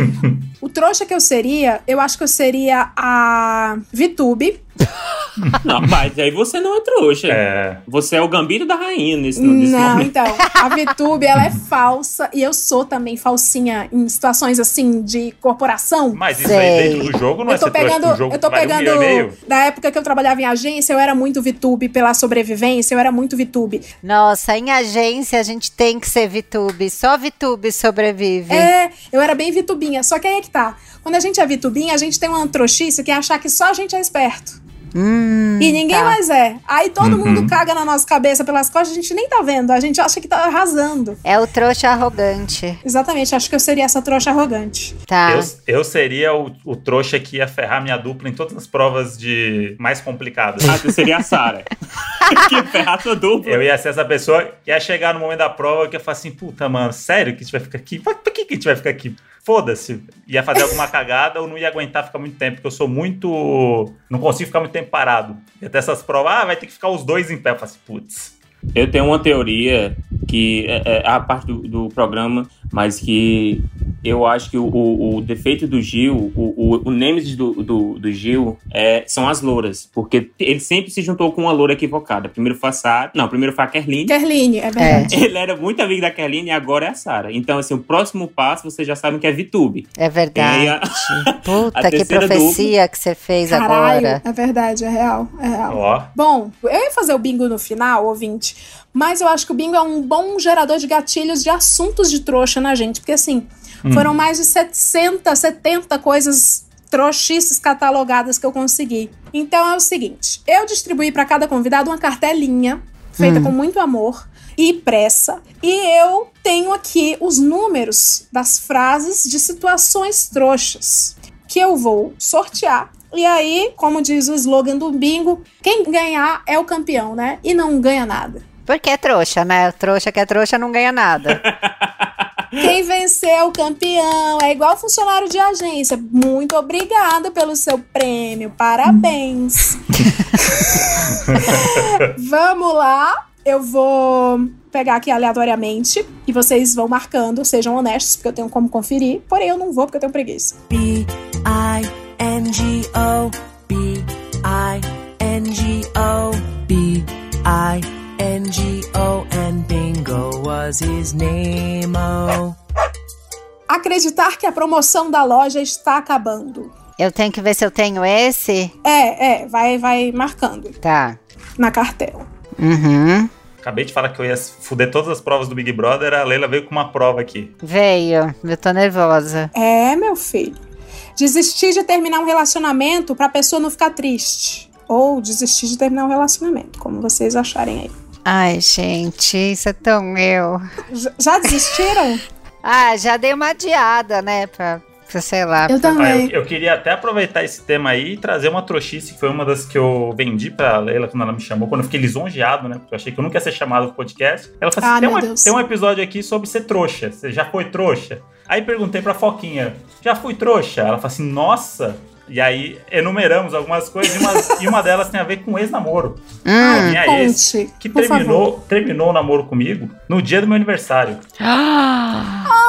O trouxa que eu seria, eu acho que eu seria a Vitube. Não, mas aí você não é trouxa. É. Você é o gambito da rainha nesse, nesse Não, momento. então, a VTube, ela é falsa e eu sou também falsinha em situações assim de corporação. Mas isso Sei. aí dentro do jogo não eu é tô ser trouxa, pegando, o jogo eu tô um pegando meio. da época que eu trabalhava em agência, eu era muito VTube pela sobrevivência, eu era muito VTube. Nossa, em agência a gente tem que ser VTube. Só VTube sobrevive. É, eu era bem vitubinha, só que aí é que tá. Quando a gente é vitubinha, a gente tem uma trouxice que é achar que só a gente é esperto. Hum, E ninguém tá. mais é. Aí todo Uhum. mundo caga na nossa cabeça pelas costas, a gente nem tá vendo. A gente acha que tá arrasando. É o trouxa arrogante. Exatamente, acho que eu seria essa trouxa arrogante. Tá. Eu, eu seria o, o trouxa que ia ferrar minha dupla em todas as provas de mais complicadas. Ah, você seria a Sarah. que ferrar sua dupla. Eu ia ser essa pessoa que ia chegar no momento da prova que ia falar assim, puta, mano, sério que a gente vai ficar aqui? Pra, pra que, que a gente vai ficar aqui? Foda-se. Ia fazer alguma cagada ou não ia aguentar ficar muito tempo, porque eu sou muito. Não consigo ficar muito tempo parado. E até essas provas, ah, vai ter que ficar os dois em pé. Eu assim, putz. Eu tenho uma teoria que é, é a parte do, do programa, mas que eu acho que o, o- o defeito do Gil, o, o, o nêmesis do, do, do Gil é, são as louras. Porque ele sempre se juntou com uma loura equivocada. Primeiro foi a Sarah. Não, primeiro foi a Kerline. Kerline, é verdade. Ele era muito amigo da Kerline e agora é a Sarah. Então, assim, o próximo passo vocês já sabem que é VTube. É verdade. Aí a- Puta, a que profecia que você fez Caralho, agora. é verdade, é real, é real. Ó, Bom, eu ia fazer o bingo no final, ouvinte, mas eu acho que o bingo é um bom gerador de gatilhos de assuntos de trouxa na gente, porque assim, foram mais de 700, 70 coisas trouxices catalogadas que eu consegui. Então é o seguinte, eu distribuí para cada convidado uma cartelinha feita com muito amor e pressa, e eu tenho aqui os números das frases de situações trouxas que eu vou sortear. E aí, como diz o slogan do bingo, quem ganhar é o campeão, né? E não ganha nada. Porque é trouxa, né? Trouxa que é trouxa não ganha nada. Quem vencer é o campeão. É igual funcionário de agência. Muito obrigada pelo seu prêmio. Parabéns. Vamos lá. Eu vou pegar aqui aleatoriamente e vocês vão marcando. Sejam honestos, porque eu tenho como conferir. Porém, eu não vou porque eu tenho preguiça. B I N G O B I N G O O and Bingo was his name. Oh. Acreditar que a promoção da loja está acabando. Eu tenho que ver se eu tenho esse. É, é, vai, vai marcando Tá. na cartela. Uhum. acabei de falar que eu ia fuder todas as provas do Big Brother, a Leila veio com uma prova aqui. Veio. Eu tô nervosa. É, meu filho. Desistir de terminar um relacionamento pra pessoa não ficar triste. Ou desistir de terminar um relacionamento, como vocês acharem aí. Ai, gente, isso é tão eu. Já, já desistiram? Ah, já dei uma adiada, né? Pra, pra sei lá. Eu pra- Ah, eu, também. eu queria até aproveitar esse tema aí e trazer uma trouxice, que foi uma das que eu vendi pra Leila quando ela me chamou, quando eu fiquei lisonjeado, né? Porque eu achei que eu nunca ia ser chamado pro podcast. Ela falou assim: Ah, tem, um, Deus. tem um episódio aqui sobre ser trouxa. Você já foi trouxa? Aí perguntei pra Foquinha: já fui trouxa? Ela falou assim: nossa. E aí enumeramos algumas coisas e uma, e uma delas tem a ver com ex-namoro. Hum. Minha Conte, ex, que terminou, terminou o namoro comigo no dia do meu aniversário.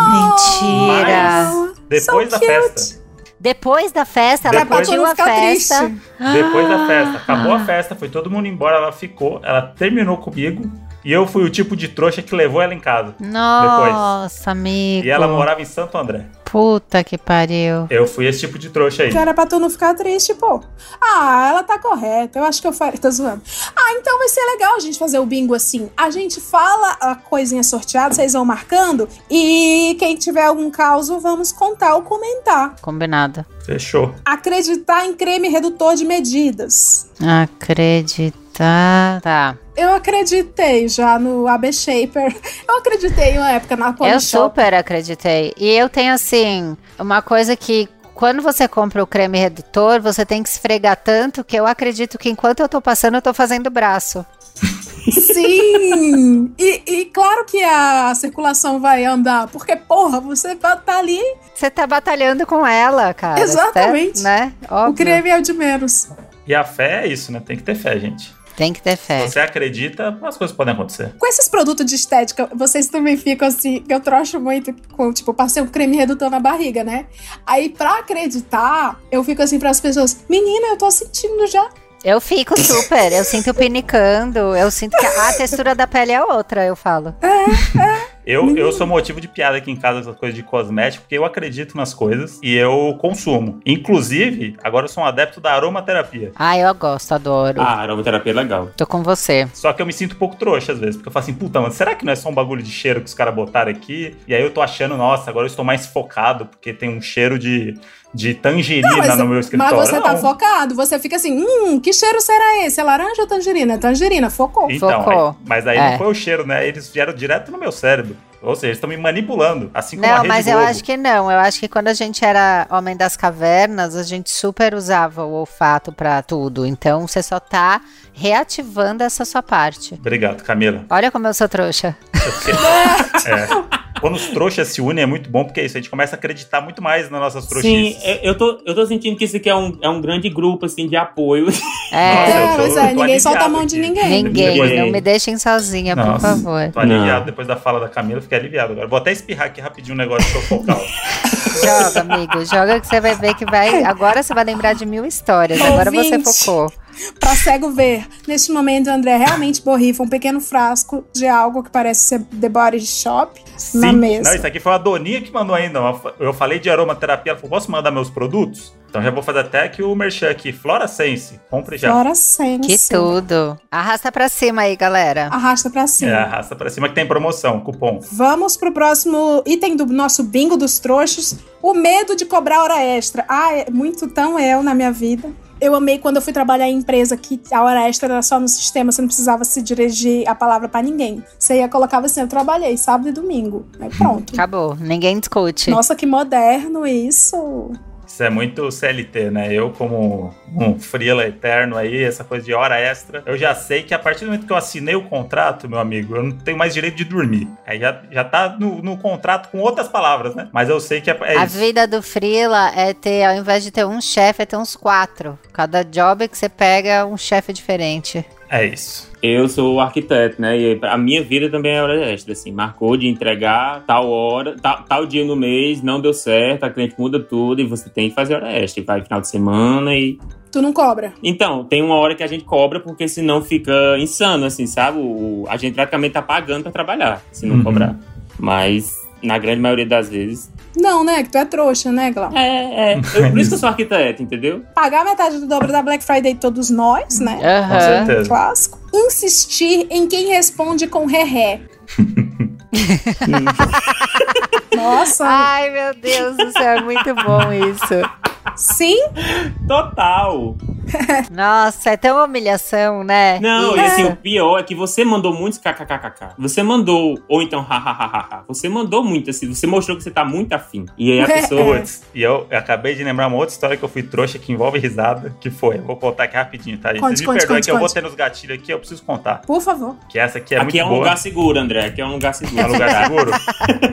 Mentira. Depois So da cute. festa. Depois da festa, ela Depois- curtiu a festa. triste. Depois da festa. Acabou a festa, foi todo mundo embora, ela ficou, ela terminou comigo. E eu fui o tipo de trouxa que levou ela em casa. Nossa, amigo. E ela morava em Santo André. Puta que pariu. Eu fui esse tipo de trouxa aí. Que era pra tu não ficar triste, pô. Ah, ela tá correta. Eu acho que eu faria. Tô zoando. Ah, então vai ser legal a gente fazer o bingo assim. A gente fala a coisinha sorteada, vocês vão marcando. E quem tiver algum caso, vamos contar ou comentar. Combinado. Fechou. Acreditar em creme redutor de medidas. Acreditar. Tá. Eu acreditei já no AB Shaper. Eu acreditei uma época na Eu Polishop. super acreditei. E eu tenho assim, uma coisa que quando você compra o creme redutor, você tem que esfregar tanto que eu acredito que enquanto eu tô passando, eu tô fazendo braço. Sim! E, e claro que a circulação vai andar, porque, porra, você tá ali, Você tá batalhando com ela, cara. Exatamente. Tá- né? Óbvio. o creme é o de menos. E a fé é isso, né? Tem que ter fé, gente. Tem que ter fé. Se você acredita, as coisas podem acontecer. Com esses produtos de estética, vocês também ficam assim, eu trocho muito com, tipo, passei um creme redutor na barriga, né? Aí, pra acreditar, eu fico assim pras pessoas, menina, eu tô sentindo já. Eu fico super, eu sinto pinicando, eu sinto que a textura da pele é outra, eu falo. Eu, eu sou motivo de piada aqui em casa, essas coisas de cosmético, porque eu acredito nas coisas e eu consumo. Inclusive, agora eu sou um adepto da aromaterapia. Ah, eu gosto, adoro. Ah, aromaterapia é legal. Tô com você. Só que eu me sinto um pouco trouxa às vezes, porque eu falo assim, puta, mano, será que não é só um bagulho de cheiro que os caras botaram aqui? E aí eu tô achando, nossa, agora eu estou mais focado, porque tem um cheiro de, de tangerina Não, mas, no meu mas escritório. você tá Não. focado, você fica assim, hum, que cheiro será esse? É laranja ou tangerina? É tangerina, focou. Então, Focou. aí- mas aí É. não foi o cheiro, né? Eles vieram direto no meu cérebro. Ou seja, estão me manipulando, assim como a Não, Rede mas eu Globo. acho que não. Eu acho que quando a gente era homem das cavernas, a gente super usava o olfato pra tudo. Então você só tá reativando essa sua parte. Obrigado, Camila. Olha como eu sou trouxa. É. Quando os trouxas se unem é muito bom, porque é isso, a gente começa a acreditar muito mais nas nossas Sim, trouxices. eu- eu tô, eu tô sentindo que isso aqui é um, é um grande grupo, assim, de apoio. É, Nossa, eu É, tô- pois eu é, ninguém solta a mão de ninguém. ninguém. Depois- Não me deixem sozinha, por Nossa. favor. Tô aliviado Não. depois da fala da Camila, fiquei aliviado agora. Vou até espirrar aqui rapidinho um negócio pro focal. Joga, amigo. Joga que você vai ver que vai. Agora você vai lembrar de mil histórias. Agora você Ouvinte. focou. Pra cego ver, neste momento o André realmente borrifa um pequeno frasco de algo que parece ser The Body Shop na Sim. mesa. Não, isso aqui foi a Doninha que mandou ainda. Eu falei de aromaterapia, ela falou, posso mandar meus produtos? Então já vou fazer até que o merchan aqui, Flora Sense. Compre já. Fora sense. Que tudo. Arrasta pra cima aí, galera. Arrasta pra cima. É, arrasta pra cima que tem promoção, cupom. Vamos pro próximo item do nosso bingo dos trouxas. O medo de cobrar hora extra. Ah, é muito tão eu na minha vida. Eu amei quando eu fui trabalhar em empresa que a hora extra era só no sistema, você não precisava se dirigir a palavra pra ninguém. Você ia colocava assim, eu trabalhei sábado e domingo. Aí pronto. Acabou. Ninguém discute. Nossa, que moderno isso. Isso é muito CLT, né? Eu, como um freela eterno aí, essa coisa de hora extra, eu já sei que a partir do momento que eu assinei o contrato, meu amigo, eu não tenho mais direito de dormir. Aí já, já tá no, no contrato com outras palavras, né? Mas eu sei que é, é a isso. vida do Freela é ter, ao invés de ter um chefe, é ter uns quatro. Cada job que você pega, um chefe diferente. É isso. Eu sou arquiteto, né? E a minha vida também é hora extra, assim. Marcou de entregar tal hora, tal, tal dia no mês, não deu certo, a cliente muda tudo e você tem que fazer hora extra. E vai final de semana e. Tu não cobra. Então, tem uma hora que a gente cobra porque senão fica insano, assim, sabe? O, a gente praticamente tá pagando pra trabalhar, se não Uhum. cobrar. Mas, na grande maioria das vezes. Não, né? Que tu é trouxa, né, Glau? É, é. Eu, por isso que eu sou arquiteto, entendeu? Pagar metade do dobro da Black Friday todos nós, né? Com Aham. certeza. Clássico. Insistir em quem responde com ré-ré. Nossa, Ai, meu Deus do céu, é muito bom isso. Sim? Total! Nossa, é tão humilhação, né? Não, e assim, o pior é que você mandou muitos kkkk. Você mandou, ou então hahaha. Você mandou muito, assim, você mostrou que você tá muito afim. E aí a pessoa. Putz, e eu acabei de lembrar uma outra história que eu fui trouxa que envolve risada, que foi, eu vou contar aqui rapidinho, tá, gente? Conte, Vocês me conte, perdoem conte, que eu vou ter nos gatilhos aqui, eu preciso contar. Por favor. Que essa aqui é aqui muito é um boa. lugar seguro, André. Aqui é um lugar seguro. É um lugar seguro?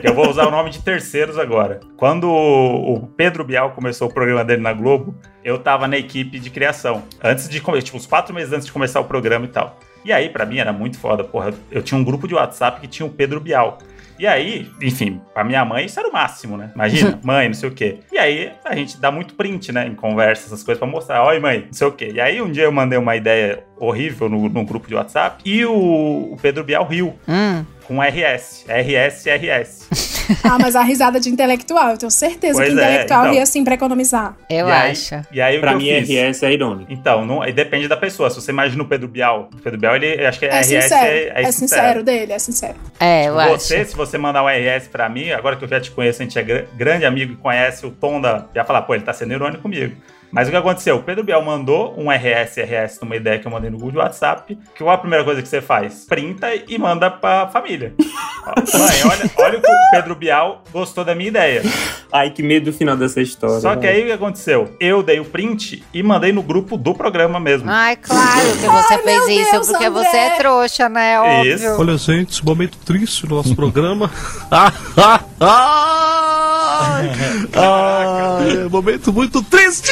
eu vou usar o nome de terceiros agora. Quando o o Pedro Bial começou o programa dele na Globo, eu tava na equipe de criação. Antes de começar, tipo, uns quatro meses antes de começar o programa e tal. E aí, pra mim, era muito foda, porra. Eu tinha um grupo de WhatsApp que tinha o Pedro Bial. E aí, enfim, pra minha mãe isso era o máximo, né? Imagina, mãe, não sei o quê. E aí, a gente dá muito print, né? Em conversa, essas coisas pra mostrar. Oi, mãe, não sei o quê. E aí, um dia eu mandei uma ideia horrível no, no grupo de WhatsApp e o, o Pedro Bial riu Hum, com RS. RS, RS. Ah, mas a risada de intelectual, eu tenho certeza Pois que é, intelectual então. ria assim pra economizar. eu e aí, acho. E aí, Pra mim? RS é irônico. Então, não, aí depende da pessoa. Se você imagina o Pedro Bial, o Pedro Bial, ele acho que é, É, RS sincero. é, É, é sincero dele, é sincero. É, eu Você, acho. se você mandar um RS pra mim, agora que eu já te conheço, a gente é gr- grande amigo e conhece o tom da. Já falar, pô, ele tá sendo irônico comigo. Mas o que aconteceu? O Pedro Bial mandou um RS, RS numa ideia que eu mandei no Google WhatsApp. Que qual a primeira coisa que você faz? Printa e manda pra família. Ó, Mãe, olha, olha o que o Pedro Bial gostou da minha ideia. Ai, que medo do final dessa história. Só que aí o que aconteceu? Eu dei o print e mandei no grupo do programa mesmo. Ai, claro que você Ai, fez isso, Deus, porque André. você é trouxa, né? Óbvio. Isso. Olha, gente, momento triste do nosso programa. ah, ah, ah, ah, é momento muito triste!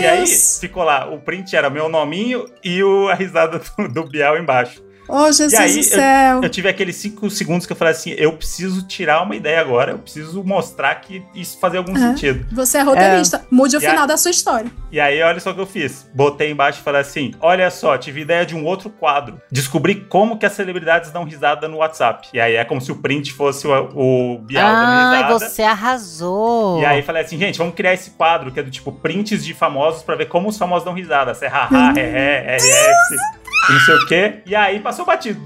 E aí ficou lá, o print era meu nominho e o, a risada do, do Bial embaixo. Oh, Jesus E aí, do céu. Eu tive aqueles cinco segundos que eu falei assim: eu preciso tirar uma ideia agora, eu preciso mostrar que isso fazia algum É. sentido. Você é roteirista. Mude o E a- final da sua história. E aí, olha só o que eu fiz. Botei embaixo e falei assim: olha só, tive ideia de um outro quadro. Descobri como que as celebridades dão risada no WhatsApp. E aí é como se o print fosse o, o Bial Ai, dando risada. você arrasou. E aí falei assim, gente, vamos criar esse quadro que é do tipo prints de famosos pra ver como os famosos dão risada. Se é haha, é, é, RS, e não sei o quê. E aí passou batido.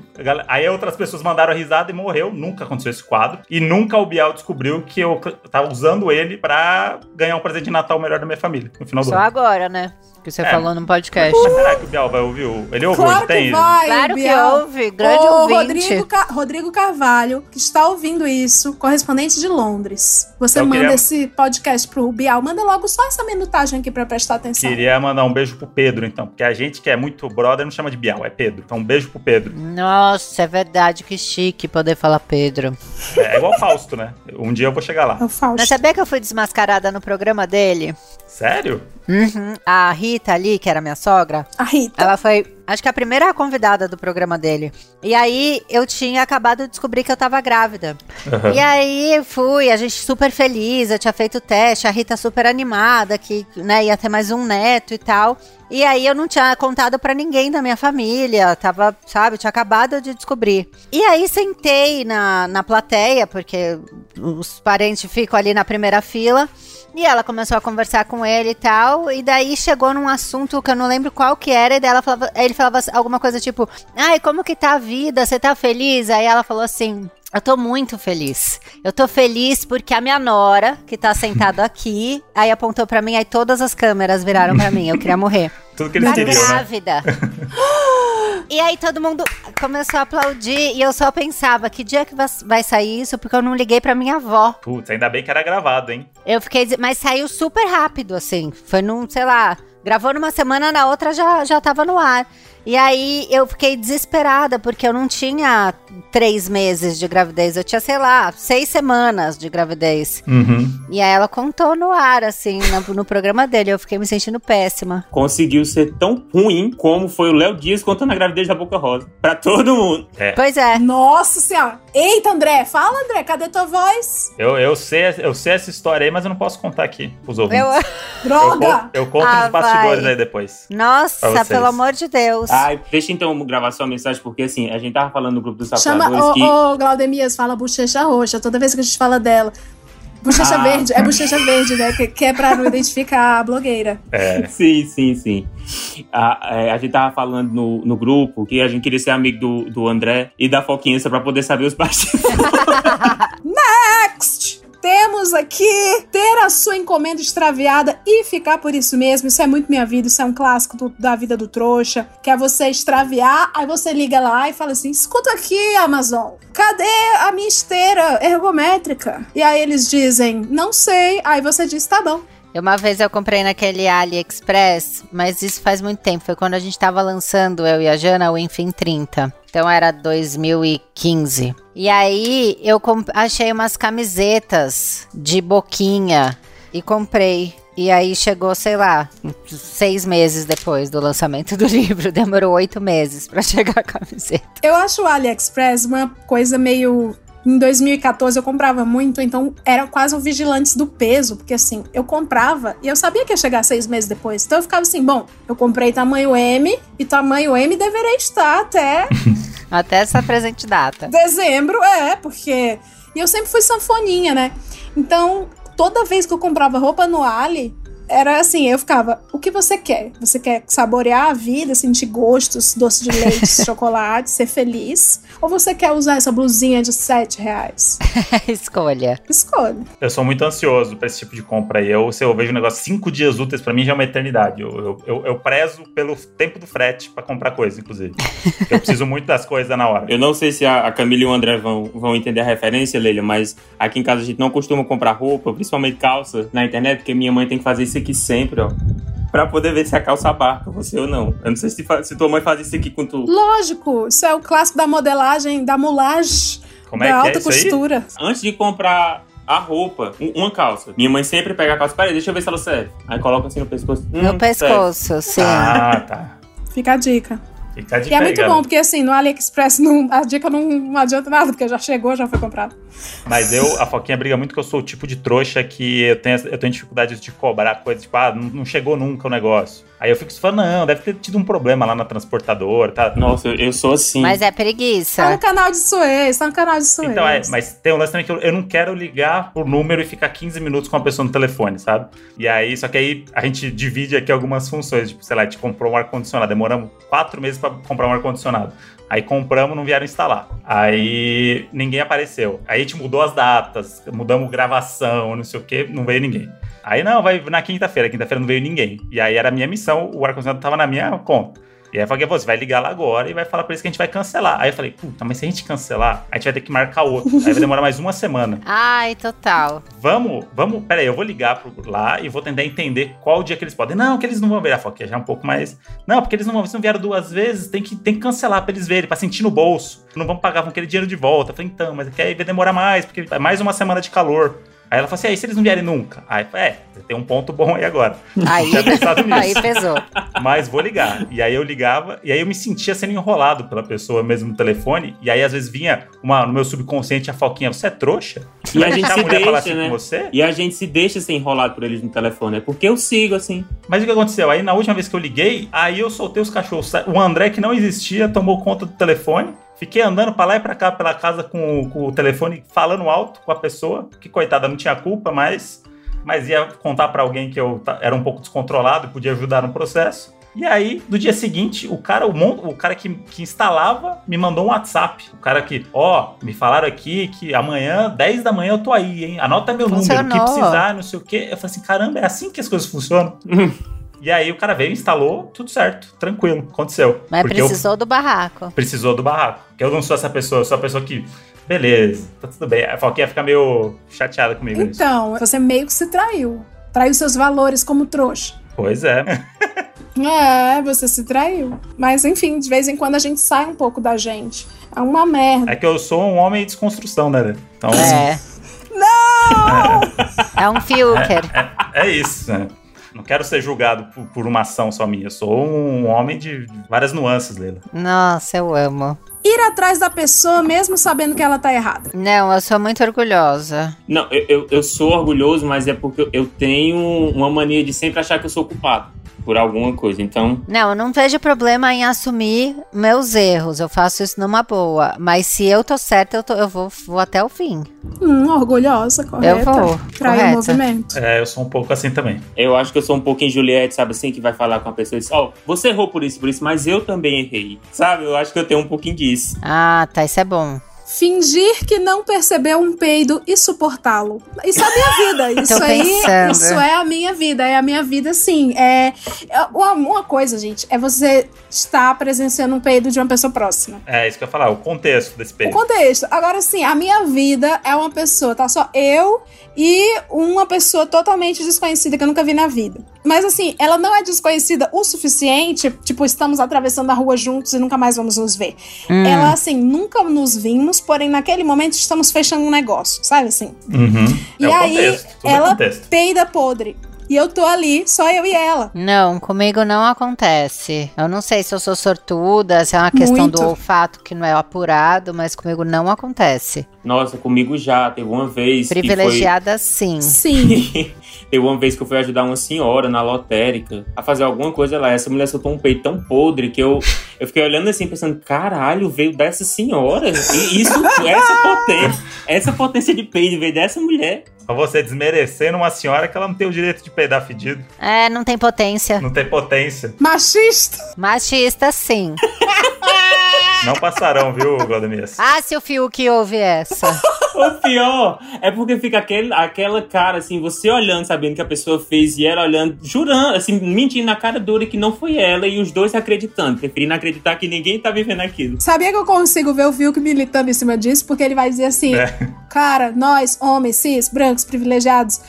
Aí outras pessoas mandaram a risada e morreu. Nunca aconteceu esse quadro. E nunca o Bial descobriu que eu tava usando ele pra ganhar um presente de Natal melhor da minha família. No final do Só ano. agora, né? Que você É. falou no podcast. Mas será que o Bial vai ouvir? o- Ele ouve Claro hoje? Tem? que vai, Claro que Biel. ouve, grande Ô, ouvinte. Rodrigo, Ca- Rodrigo Carvalho, que está ouvindo isso, correspondente de Londres. Você Eu manda queria- esse podcast pro Bial. Manda logo só essa minutagem aqui pra prestar atenção. Queria mandar um beijo pro Pedro, então. Porque a gente que é muito brother não chama de Bial, é Pedro. Então um beijo pro Pedro. Nossa, é verdade, que chique poder falar Pedro. É igual Fausto, né? Um dia eu vou chegar lá. É o Fausto. Mas sabia que eu fui desmascarada no programa dele? Sério? Uhum. A Rita ali, que era minha sogra, A Rita. ela foi, acho que a primeira convidada do programa dele. E aí eu tinha acabado de descobrir que eu tava grávida. Aham. E aí fui, a gente super feliz, eu tinha feito o teste, a Rita super animada, que né, ia ter mais um neto e tal. E aí eu não tinha contado pra ninguém da minha família, tava, sabe, tinha acabado de descobrir. E aí sentei na, na plateia, porque os parentes ficam ali na primeira fila. E ela começou a conversar com ele e tal, e daí chegou num assunto que eu não lembro qual que era, e daí falava, ele falava alguma coisa tipo, ai, como que tá a vida? Você tá feliz? Aí ela falou assim, eu tô muito feliz. Eu tô feliz porque a minha nora, que tá sentada aqui, aí apontou pra mim, aí todas as câmeras viraram pra mim, eu queria morrer. Tudo que eles Tá queriam, né? grávida. E aí todo mundo começou a aplaudir e eu só pensava, que dia que vai- sair isso? Porque eu não liguei pra minha avó. Putz, ainda bem que era gravado, hein? Eu fiquei, mas saiu super rápido, assim. Foi num, sei lá, gravou numa semana, na outra já, já tava no ar. E aí eu fiquei desesperada, porque eu não tinha três meses de gravidez, eu tinha, sei lá, seis semanas de gravidez. Uhum. E aí ela contou no ar, assim, no, no programa dele. Eu fiquei me sentindo péssima. Conseguiu ser tão ruim como foi o Léo Dias contando a gravidez da Boca Rosa. Pra todo mundo. Pois é. Nossa senhora. Eita, André. Fala, André. Cadê tua voz? Eu, eu, sei, eu sei essa história aí, mas eu não posso contar aqui pros ouvintes. Eu, Eu, Droga. conto, eu conto Ah, nos bastidores vai. aí depois. Nossa, pelo amor de Deus. Ai, deixa então gravar sua mensagem, porque assim, a gente tava falando no grupo dos Chama, sapadores ô, que. ô, Glaudemias, fala bochecha roxa. Toda vez que a gente fala dela. Bochecha Ah. verde. É bochecha verde, né? Que, que é pra não identificar a blogueira. É. Sim, sim, sim. A, é, a gente tava falando no, no grupo que a gente queria ser amigo do, do André e da Foquinha só pra poder saber os bastidores. Aqui ter a sua encomenda extraviada e ficar por isso mesmo. Isso é muito minha vida, isso é um clássico do- da vida do trouxa. Que é você extraviar, aí você liga lá e fala assim: escuta aqui, Amazon, cadê a minha esteira ergométrica? E aí eles dizem: não sei. Aí você diz: tá bom. Uma vez eu comprei naquele AliExpress, mas isso faz muito tempo. Foi quando a gente tava lançando, eu e a Jana, o Enfim 30. Então era 2015. E aí eu achei umas camisetas de boquinha e comprei. E aí chegou, sei lá, seis meses depois do lançamento do livro. Demorou oito meses pra chegar a camiseta. Eu acho o AliExpress uma coisa meio. Em 2014 eu comprava muito, então era quase um vigilantes do peso, porque assim, eu comprava e eu sabia que ia chegar seis meses depois. Então eu ficava assim, bom, eu comprei tamanho M e tamanho M deveria estar até Até essa presente data. dezembro, é, porque. E eu sempre fui sanfoninha, né? Então, toda vez que eu comprava roupa no Ali, era assim, eu ficava, o que você quer? Você quer saborear a vida, sentir gostos, doce de leite, chocolate, ser feliz? Ou você quer usar essa blusinha de 7 reais? Escolha. Escolha. Eu sou muito ansioso pra esse tipo de compra aí. Eu, se eu vejo um negócio cinco dias úteis, pra mim já é uma eternidade. Eu, eu, eu, eu prezo pelo tempo do frete pra comprar coisa, inclusive. eu preciso muito das coisas na hora. Eu não sei se a, a Camila e o André vão, vão entender a referência, Leila, mas aqui em casa a gente não costuma comprar roupa, principalmente calça, na internet, porque minha mãe tem que fazer isso aqui sempre, ó. Pra poder ver se a calça abarca você ou não. Eu não sei se, se tua mãe faz isso aqui com tu. Lógico, isso é o clássico da modelagem, da mulagem, Como é da que é alta isso aí? costura. Antes de comprar a roupa, um- uma calça, minha mãe sempre pega a calça, peraí, deixa eu ver se ela serve. Aí coloca assim no pescoço. Hum, No serve. pescoço, sim. Ah, tá. Fica a dica. Fica a dica E é muito galera. bom, porque assim, no AliExpress não, a dica não, não adianta nada, porque já chegou, já foi comprado. Mas eu, a Foquinha briga muito que eu sou o tipo de trouxa que eu tenho, eu tenho dificuldade de cobrar coisas, tipo, ah, não, não chegou nunca o negócio. Aí eu fico falando, não, deve ter tido um problema lá na transportadora, tá? Nossa, eu, eu sou assim. Mas é Tá preguiça. no canal de Suez, tá no canal de Suez. Então, é, mas tem um lance também que eu, eu não quero ligar por número e ficar 15 minutos com a pessoa no telefone, sabe? E aí, só que aí a gente divide aqui algumas funções. Tipo, sei lá, a gente comprou um ar-condicionado. Demoramos quatro meses pra comprar um ar-condicionado. Aí compramos, não vieram instalar. Aí ninguém apareceu. Aí a gente mudou as datas, mudamos gravação, não sei o que, não veio ninguém. Aí não, vai na quinta-feira. Quinta-feira não veio ninguém. E aí era a minha missão, o ar-condicionado tava na minha conta. E aí eu falei, você vai ligar lá agora e vai falar pra eles que a gente vai cancelar. Aí eu falei, puta, mas se a gente cancelar, a gente vai ter que marcar outro. Aí vai demorar mais uma semana. Ai, total. Vamos, vamos, peraí, eu vou ligar pro, lá e vou tentar entender qual dia que eles podem. Não, que eles não vão ver a foquinha, já é um pouco mais. Não, porque eles não vão se não vieram duas vezes, tem que, tem que cancelar pra eles verem, pra sentir no bolso. Não vão pagar, vão querer dinheiro de volta. Eu falei, então, mas é que aí vai demorar mais, porque é mais uma semana de calor. Aí ela falou assim, aí se eles não vierem nunca? Aí é, tem um ponto bom aí agora. Aí, aí pesou. Mas vou ligar. E aí eu ligava, e aí eu me sentia sendo enrolado pela pessoa mesmo no telefone. E aí às vezes vinha uma, no meu subconsciente a Foquinha, você é trouxa? E a gente se deixa, assim né? com você? E a gente se deixa ser enrolado por eles no telefone. É porque eu sigo, assim. Mas o que aconteceu? Aí na última vez que eu liguei, aí eu soltei os cachorros. O André, que não existia, tomou conta do telefone. Fiquei andando pra lá e pra cá pela casa com, o- com o telefone falando alto com a pessoa, que coitada não tinha culpa, mas, mas ia contar pra alguém que eu era um pouco descontrolado e podia ajudar no processo. E aí, no dia seguinte, o cara, o, mon- o cara que, que instalava me mandou um WhatsApp. O cara que, ó, me falaram aqui que amanhã, 10 da manhã, eu tô aí, hein? Anota meu número, que Funcionou. precisar, não sei o quê. Eu falei assim, caramba, é assim que as coisas funcionam? E aí o cara veio, instalou, tudo certo, tranquilo, aconteceu. Mas Porque eu- precisou do barraco. precisou do barraco. Porque eu não sou essa pessoa, eu sou a pessoa que, beleza, tá tudo bem. A Foquinha fica meio chateada comigo nisso. Então, você meio que se traiu. Traiu seus valores como trouxa. Pois é. É, você se traiu. Mas enfim, de vez em quando a gente sai um pouco da gente. É uma merda. É que eu sou um homem de desconstrução, né? Então, É. Não! É um filter. é isso, né? Não quero ser julgado por, por uma ação só minha. Eu sou um homem de várias nuances, Leila. Nossa, eu amo. Ir atrás da pessoa mesmo sabendo que ela tá errada. Não, eu sou muito orgulhosa. Não, eu, eu, eu sou orgulhoso, mas é porque eu tenho uma mania de sempre achar que eu sou culpado por alguma coisa. Então, Não, eu não vejo problema em assumir meus erros. Eu faço isso numa boa. Mas se eu tô certa, eu, tô- eu vou, vou até o fim. Hum, orgulhosa, correta. Eu vou, correta. o movimento. É, eu sou um pouco assim também. eu acho que eu sou um pouquinho Juliette, sabe assim, que vai falar com a pessoa e diz, ó, você errou por isso, por isso, mas eu também errei. Sabe? Eu acho que eu tenho um pouquinho disso. Ah, tá, isso é bom. Fingir que não percebeu um peido e suportá-lo. Isso é a minha vida. Isso aí, pensando. isso é a minha vida. É a minha vida, sim. É, é uma, uma coisa, gente, é você estar presenciando um peido de uma pessoa próxima. É isso que eu ia falar, o contexto desse O período. contexto. Agora, sim, a minha vida é uma pessoa, tá? Só eu e uma pessoa totalmente desconhecida que eu nunca vi na vida. Mas, assim, ela não é desconhecida o suficiente, tipo, estamos atravessando a rua juntos e nunca mais vamos nos ver. Hum. Ela, assim, nunca nos vimos, porém, naquele momento estamos fechando um negócio, sabe assim? Uhum. E é aí, contexto, ela contexto. peida podre. E eu tô ali, só eu e ela. Não, comigo não acontece. Eu não sei se eu sou sortuda, se é uma questão Muito. do olfato que não é apurado, mas comigo não acontece. Nossa, comigo já. Teve uma vez que foi... Privilegiada, sim. Sim. Teve uma vez que eu fui ajudar uma senhora na lotérica a fazer alguma coisa lá. Essa mulher soltou um peito tão podre que eu, eu fiquei olhando assim, pensando, caralho, veio dessa senhora. E isso, essa potência, essa potência de peido veio dessa mulher. Pra você desmerecendo uma senhora que ela não tem o direito de peidar fedido. É, não tem potência. Não tem potência. Machista. Machista, sim. Não passarão, viu, Glaudemias? Ah, se o Fiuk ouve essa. O pior é porque fica aquele, aquela cara, assim, você olhando, sabendo que a pessoa fez e ela olhando, jurando, assim, mentindo na cara dura que não foi ela e os dois acreditando, preferindo acreditar que ninguém tá vivendo aquilo. Sabia que eu consigo ver o Fiuk militando em cima disso? Porque ele vai dizer assim: É. cara, nós, homens, cis, brancos, privilegiados,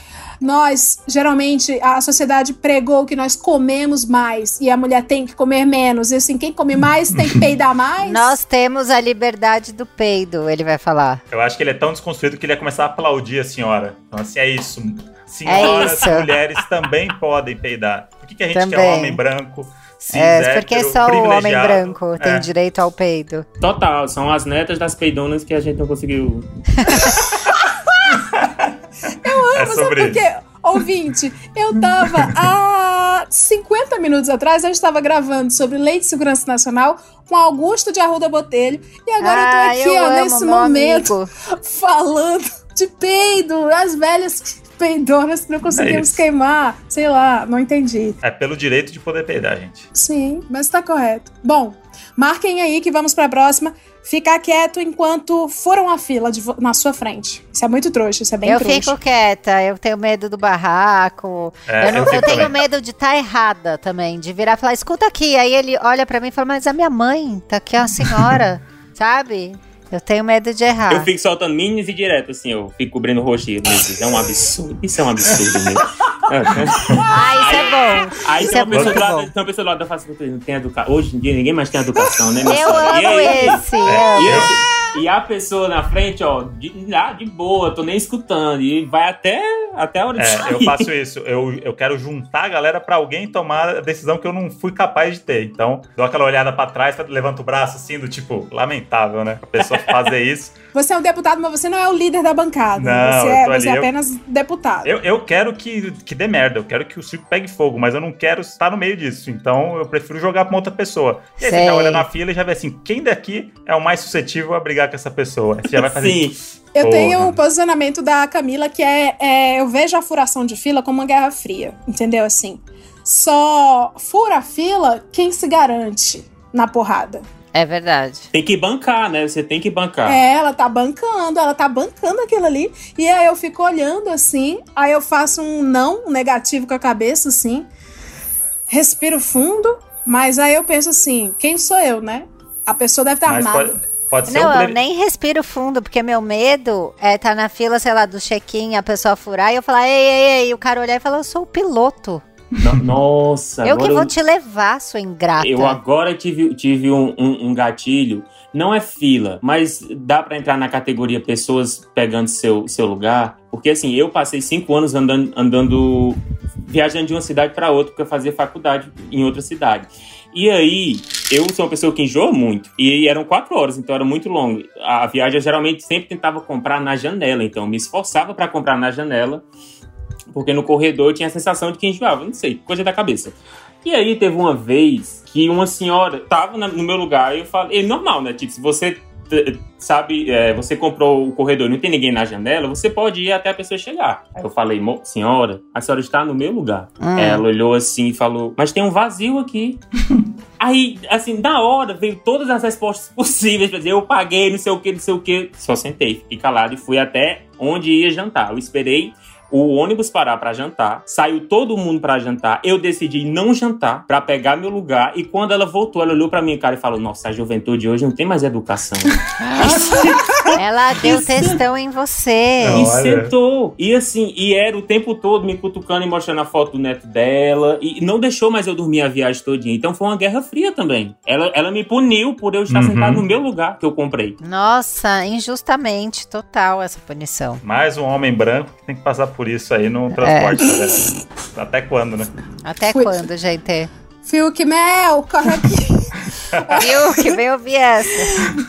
nós, geralmente, a sociedade pregou que nós comemos mais e a mulher tem que comer menos. E assim, quem come mais tem que peidar mais. Nós temos a liberdade do peido, ele vai falar. Eu acho que ele é tão desconstruído que ele ia começar a aplaudir a senhora. Então, assim, é isso. Senhoras É isso. mulheres também podem peidar. Por que, que a gente Também. quer homem branco, cis, É, porque só o homem branco tem É. direito ao peido. Total, são as netas das peidonas que a gente não conseguiu. É Sabe sobre por quê? isso. Ouvinte, eu tava há 50 minutos atrás, eu estava gravando sobre lei de segurança nacional com Augusto de Arruda Botelho. E agora ah, eu tô aqui, eu ó, amo, nesse momento, amigo. falando de peido, as velhas peidonas que não conseguimos isso. queimar. Sei lá, não entendi. É pelo direito de poder peidar, gente. Sim, mas tá correto. Bom, marquem aí que vamos pra próxima. Ficar quieto enquanto foram a fila vo- na sua frente. Isso é muito trouxa, isso é bem Eu trouxa. fico quieta, eu tenho medo do barraco. É, eu não- eu eu tenho também. medo de estar errada também, de virar e falar, escuta aqui. Aí ele olha pra mim e fala, mas a minha mãe tá aqui, a senhora, sabe? Eu tenho medo de errar. Eu fico soltando minis e direto, assim, eu fico cobrindo o rostinho. Isso é um absurdo. Isso é um absurdo mesmo. Ah, isso é bom. Aí Isso tem é uma, pessoa do lado, tem uma pessoa do lado da face não tem educação. Hoje em dia ninguém mais tem educação, né? Eu amo aí? esse. E, amo. esse- e a pessoa na frente, ó, de, ah, de boa, tô nem escutando. E vai até, até a hora de É, sair. eu faço isso. Eu, eu quero juntar a galera pra alguém tomar a decisão que eu não fui capaz de ter. Então, dou aquela olhada pra trás, levanto o braço assim, do tipo, lamentável, né? A pessoa fazer isso. Você é um deputado, mas você não é o líder da bancada. Não, você eu é, você é ali, eu- apenas deputado. Eu, eu quero que, que dê merda, eu quero que o circo pegue fogo, mas eu não quero estar no meio disso. Então, eu prefiro jogar pra uma outra pessoa. E aí você Sei. tá olhando na fila e já vê assim, quem daqui é o mais suscetível a brigar com essa pessoa? Você já vai fazer Sim. Eu Porra. tenho o posicionamento da Camila que é, é, eu vejo a furação de fila como uma guerra fria, entendeu? Assim, só fura a fila quem se garante na porrada. É verdade. Tem que bancar, né? Você tem que bancar. É, ela tá bancando, ela tá bancando aquilo ali. E aí eu fico olhando assim, aí eu faço um não um negativo com a cabeça, assim. Respiro fundo, mas aí eu penso assim, quem sou eu, né? A pessoa deve estar Mas armada. pode, pode ser Não, um eu nem respiro fundo, porque meu medo é estar na fila, sei lá, do check-in, a pessoa furar e eu falar, ei, ei, ei, e o cara olhar e falar, eu sou o piloto. No- Nossa, eu que vou te levar, sua ingrata. Eu agora tive, tive um, um- um gatilho. Não é fila, mas dá pra entrar na categoria pessoas pegando seu, seu lugar. Porque assim, eu passei cinco anos andando, andando viajando de uma cidade pra outra, porque eu fazia faculdade em outra cidade. E aí, eu sou uma pessoa que enjoa muito. E eram quatro horas, então era muito longo. A viagem eu geralmente sempre tentava comprar na janela, então me esforçava pra comprar na janela. Porque no corredor eu tinha a sensação de que enjoava, não sei, coisa da cabeça. E aí teve uma vez que uma senhora tava no meu lugar e eu falei, é normal, né? Tipo, se você sabe, é, você comprou o corredor e não tem ninguém na janela, você pode ir até a pessoa chegar. Aí eu falei, "Mo- senhora, a senhora está no meu lugar. Hum. Ela olhou assim e falou, mas tem um vazio aqui. Aí, assim, na hora, veio todas as respostas possíveis pra dizer, eu paguei, não sei o que, não sei o que. Só sentei, fiquei calado e fui até onde ia jantar. Eu esperei o ônibus parar pra jantar, saiu todo mundo pra jantar. Eu decidi não jantar pra pegar meu lugar. E quando ela voltou, ela olhou pra minha cara e falou: Nossa, a juventude hoje não tem mais educação. Ela deu testão em você. Não, e olha. sentou. E assim, e era o tempo todo me cutucando e mostrando a foto do neto dela. E não deixou mais eu dormir a viagem todinha. Então foi uma guerra fria também. Ela, ela me puniu por eu estar Uhum. sentado no meu lugar que eu comprei. Nossa, injustamente, total essa punição. Mais um homem branco que tem que passar por isso aí no transporte. né? Até quando, né? Até Fui- quando, gente? Fiuk Mel, corre aqui. Que veio ouvir essa?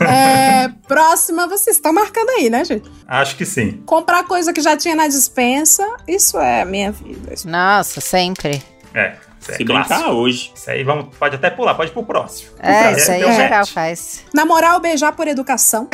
É, próxima, vocês estão marcando aí, né, gente? Acho que sim. Comprar coisa que já tinha na dispensa, isso é a minha vida. Nossa, sempre. É, isso é Se clássico. brincar hoje. Isso aí vamos, pode até pular, pode ir pro próximo. É, isso aí em geral faz. Namorar ou beijar por educação?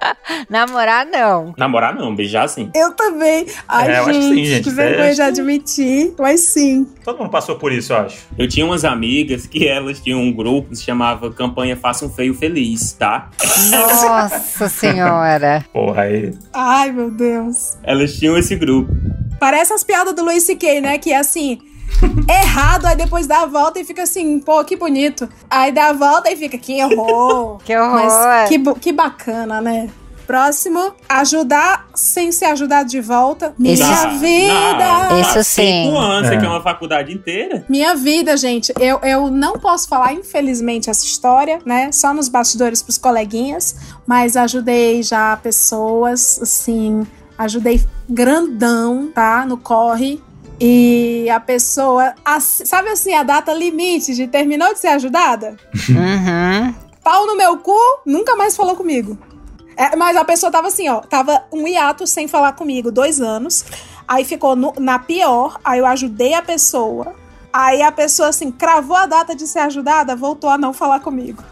Namorar, não. Namorar não, beijar sim. Eu também. Ai, É, eu acho que gente, sim, gente. que Isso é- vergonha de admitir, mas sim. Todo mundo passou por isso, eu acho. Eu tinha umas amigas que elas tinham um grupo que se chamava Campanha Faça um Feio Feliz, tá? Nossa senhora. Porra, aí. Ai, meu Deus. Elas tinham esse grupo. Parece as piadas do Luis C.K., né? Que é assim, errado, aí depois dá a volta e fica assim, pô, que bonito. Aí dá a volta e fica, que horror. Que horror. Mas que, que bacana, né? Próximo, ajudar sem ser ajudado de volta. Minha vida. Não, Isso sim. Cinco anos, É. você quer uma faculdade inteira? Minha vida, gente, eu, eu não posso falar, infelizmente, essa história, né? Só nos bastidores pros coleguinhas, mas ajudei já pessoas, assim, ajudei grandão, tá? No corre. E a pessoa, sabe assim, a data limite de terminou de ser ajudada? Uhum. Pau no meu cu, nunca mais falou comigo. É, mas a pessoa tava assim, ó, tava um hiato sem falar comigo, dois anos. Aí ficou no- na pior, aí eu ajudei a pessoa. Aí a pessoa, assim, cravou a data de ser ajudada, voltou a não falar comigo.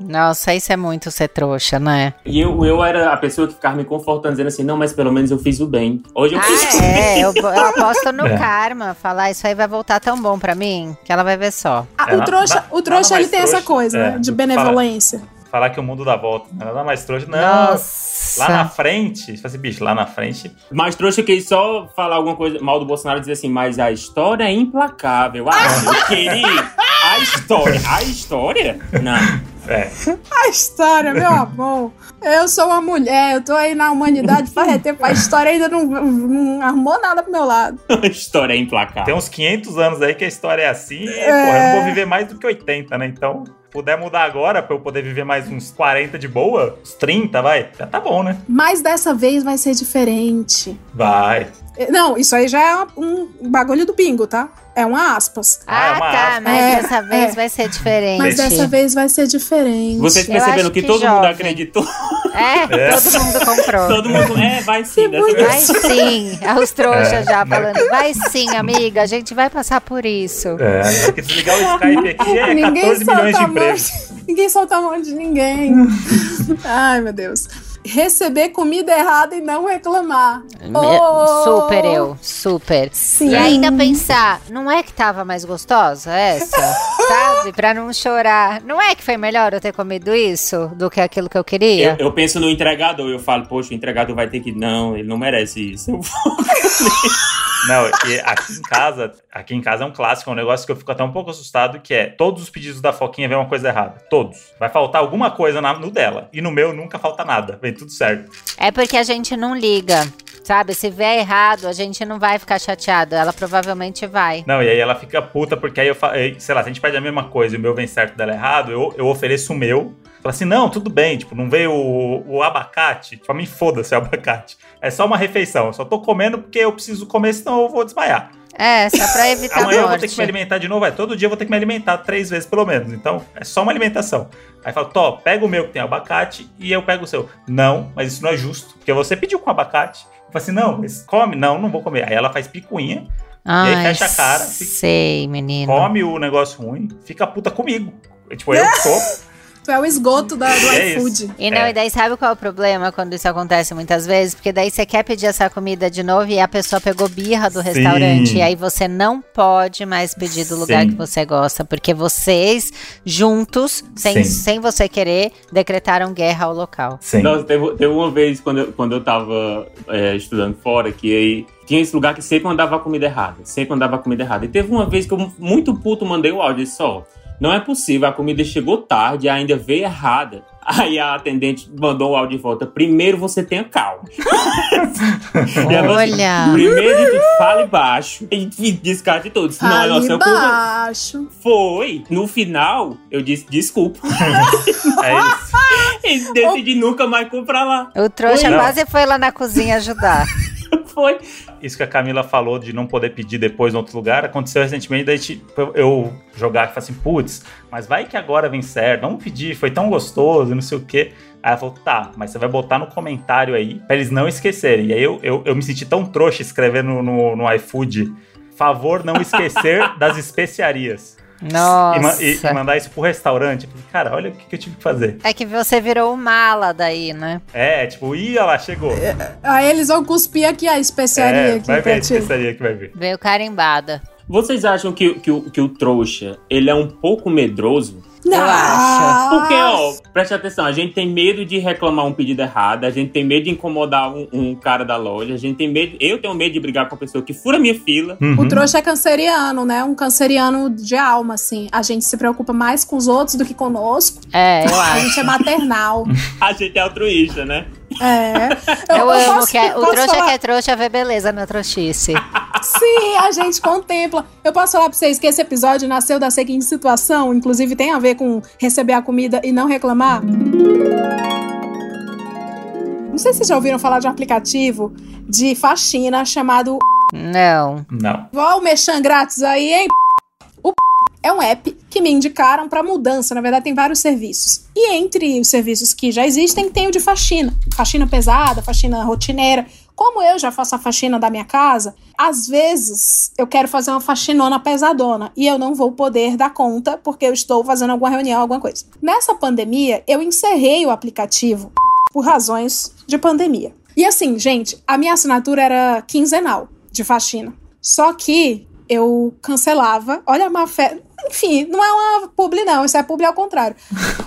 Nossa, isso é muito ser trouxa, né? E eu, eu era a pessoa que ficava me confortando, dizendo assim, não, mas pelo menos eu fiz o bem. Hoje eu fiz o Ah, é, bem. eu, eu aposto no É. karma. Falar isso aí vai voltar tão bom pra mim que ela vai ver só. Ah, É, o trouxa, o trouxa ele tem essa trouxa, coisa, é, né? De do que benevolência. Falar que o mundo dá volta. Nada mais trouxa. Não. Nossa. Lá na frente, você fala assim, bicho, lá na frente. Mas trouxa que só falar alguma coisa mal do Bolsonaro e dizer assim, mas a história é implacável. Ah, eu queria a história. A história? Não. É. A história, meu amor. Eu sou uma mulher, eu tô aí na humanidade faz tempo. A história ainda não, não arrumou nada pro meu lado. A história é implacável. Tem uns 500 anos aí que a história é assim. E, porra, eu não vou viver mais do que 80, né? Então, puder mudar agora pra eu poder viver mais uns 40 de boa, uns 30, vai. Já tá bom, né? Mas dessa vez vai ser diferente. Vai. Não, isso aí já é um bagulho do bingo, tá? É uma aspas. Ah, é Ah, uma tá, aspa. mas É, dessa vez é. vai ser diferente. Mas dessa vez vai ser diferente. Vocês perceberam que, que todo mundo jovem. acreditou? É, É. todo mundo comprou. Todo mundo, é, vai sim, dessa Vai sim, os trouxas É, já falando. Vai sim, amiga, a gente vai passar por isso. É, tem que desligar o Skype aqui é Ninguém 14 milhões de solta a mão. empregos. Ninguém solta a mão de ninguém. Ai, meu Deus. Receber comida errada e não reclamar. Oh! Super eu, super. Sim. E ainda pensar, não é que tava mais gostosa essa? Sabe? Pra não chorar. Não é que foi melhor eu ter comido isso do que aquilo que eu Eu, queria? eu penso no entregador, eu falo, poxa, o entregador vai ter que. Não, ele não merece isso. Eu vou- Não, e aqui em casa, aqui em casa é um clássico, é um negócio que eu fico até um pouco assustado, que é todos os pedidos da Foquinha vem uma coisa errada. Todos. Vai faltar alguma coisa na- no dela. E no meu nunca falta nada. Vem tudo certo. É porque a gente não liga. Sabe? Se vier errado, a gente não vai ficar chateado. Ela provavelmente vai. Não, e aí ela fica puta, porque aí eu falo, sei lá, se a gente pede a mesma coisa e o meu vem certo dela errado, eu, eu ofereço o meu. Fala assim, não, tudo bem, tipo, não veio o, o abacate. Tipo, a mim foda-se o abacate. É só uma refeição. Eu só tô comendo porque eu preciso comer, senão eu vou desmaiar. É, só pra evitar Amanhã eu vou ter que me alimentar de novo, é. Todo dia eu vou ter que me alimentar três vezes pelo menos. Então, é só uma alimentação. Aí fala, Tó, pega o meu que tem abacate e eu pego o seu. Não, mas isso não é justo, porque você pediu com abacate. Eu falo assim, não, mas come? Não, não vou comer. Aí ela faz picuinha, Ai, aí fecha a cara, fica- Sei, menino. come o negócio ruim, fica puta comigo. Tipo, eu que sou. Tu é o esgoto da, do É iFood. E não, É. e daí sabe qual é o problema quando isso acontece muitas vezes? Porque daí você quer pedir essa comida de novo e a pessoa pegou birra do Sim. restaurante. E aí você não pode mais pedir do lugar Sim. que você gosta. Porque vocês, juntos, sem, Sim. sem você querer, decretaram guerra ao local. Sim. Nossa, teve, teve uma vez quando eu, quando eu tava é, estudando fora, que aí tinha esse lugar que sempre mandava a comida errada. Sempre mandava a comida errada. E teve uma vez que eu, muito puto, mandei o áudio e disse, ó, não é possível, a comida chegou tarde e ainda veio errada. Aí a atendente mandou o áudio de volta. Primeiro você tenha calma. Assim, Olha. Primeiro de tudo, fale baixo. E descarte todos. Não, é nossa, eu culpa. baixo. Foi. No final, eu disse desculpa. É isso. e decidi nunca mais comprar lá. O trouxa Oi, quase foi lá na cozinha ajudar. Foi. Isso que a Camila falou de não poder pedir depois em outro lugar, aconteceu recentemente, daí tipo, eu jogar e falar assim, putz, mas vai que agora vem certo, vamos pedir, foi tão gostoso, não sei o quê. Aí ela falou, tá, mas você vai botar no comentário aí, pra eles não esquecerem. E aí eu, eu, eu me senti tão trouxa escrevendo no, no iFood, favor não esquecer das especiarias. E, ma- Nossa. e- e mandar isso pro restaurante. Eu falei, cara, olha o que, que eu tive que fazer. É que você virou o mala daí, né? É, tipo, ih, olha lá, chegou. Aí eles vão cuspir aqui a especiaria É, aqui vai ver a especiaria que vai ver. Veio carimbada. Vocês acham que, que, o- que o trouxa, ele é um pouco medroso? Não. Eu acho. Porque, ó, preste atenção, a gente tem medo de reclamar um pedido errado, a gente tem medo de incomodar um, um cara da loja, a gente tem medo, eu tenho medo de brigar com a pessoa que fura minha fila. Uhum. O trouxa é canceriano, né? Um canceriano de alma, assim. A gente se preocupa mais com os outros do que conosco. É, eu A acho. gente é maternal. A gente é altruísta, né? É. Eu, amo posso- que é, o trouxa falar- que é trouxa vê beleza na trouxice. Sim, a gente contempla. Eu posso falar pra vocês que esse episódio nasceu da seguinte situação, inclusive tem a ver com receber a comida e não reclamar. Não sei se vocês já ouviram falar de um aplicativo de faxina chamado Não. Não. Ó, o Mechan grátis aí, hein? O é um app que me indicaram para mudança. Na verdade, tem vários serviços. E entre os serviços que já existem, tem o de faxina. Faxina pesada, faxina rotineira. Como eu já faço a faxina da minha casa, às vezes eu quero fazer uma faxinona pesadona e eu não vou poder dar conta porque eu estou fazendo alguma reunião, alguma coisa. Nessa pandemia, eu encerrei o aplicativo por razões de pandemia. E assim, gente, a minha assinatura era quinzenal de faxina. Só que eu cancelava. Olha a má fé. Enfim, não é uma publi, não. Isso é publi ao contrário.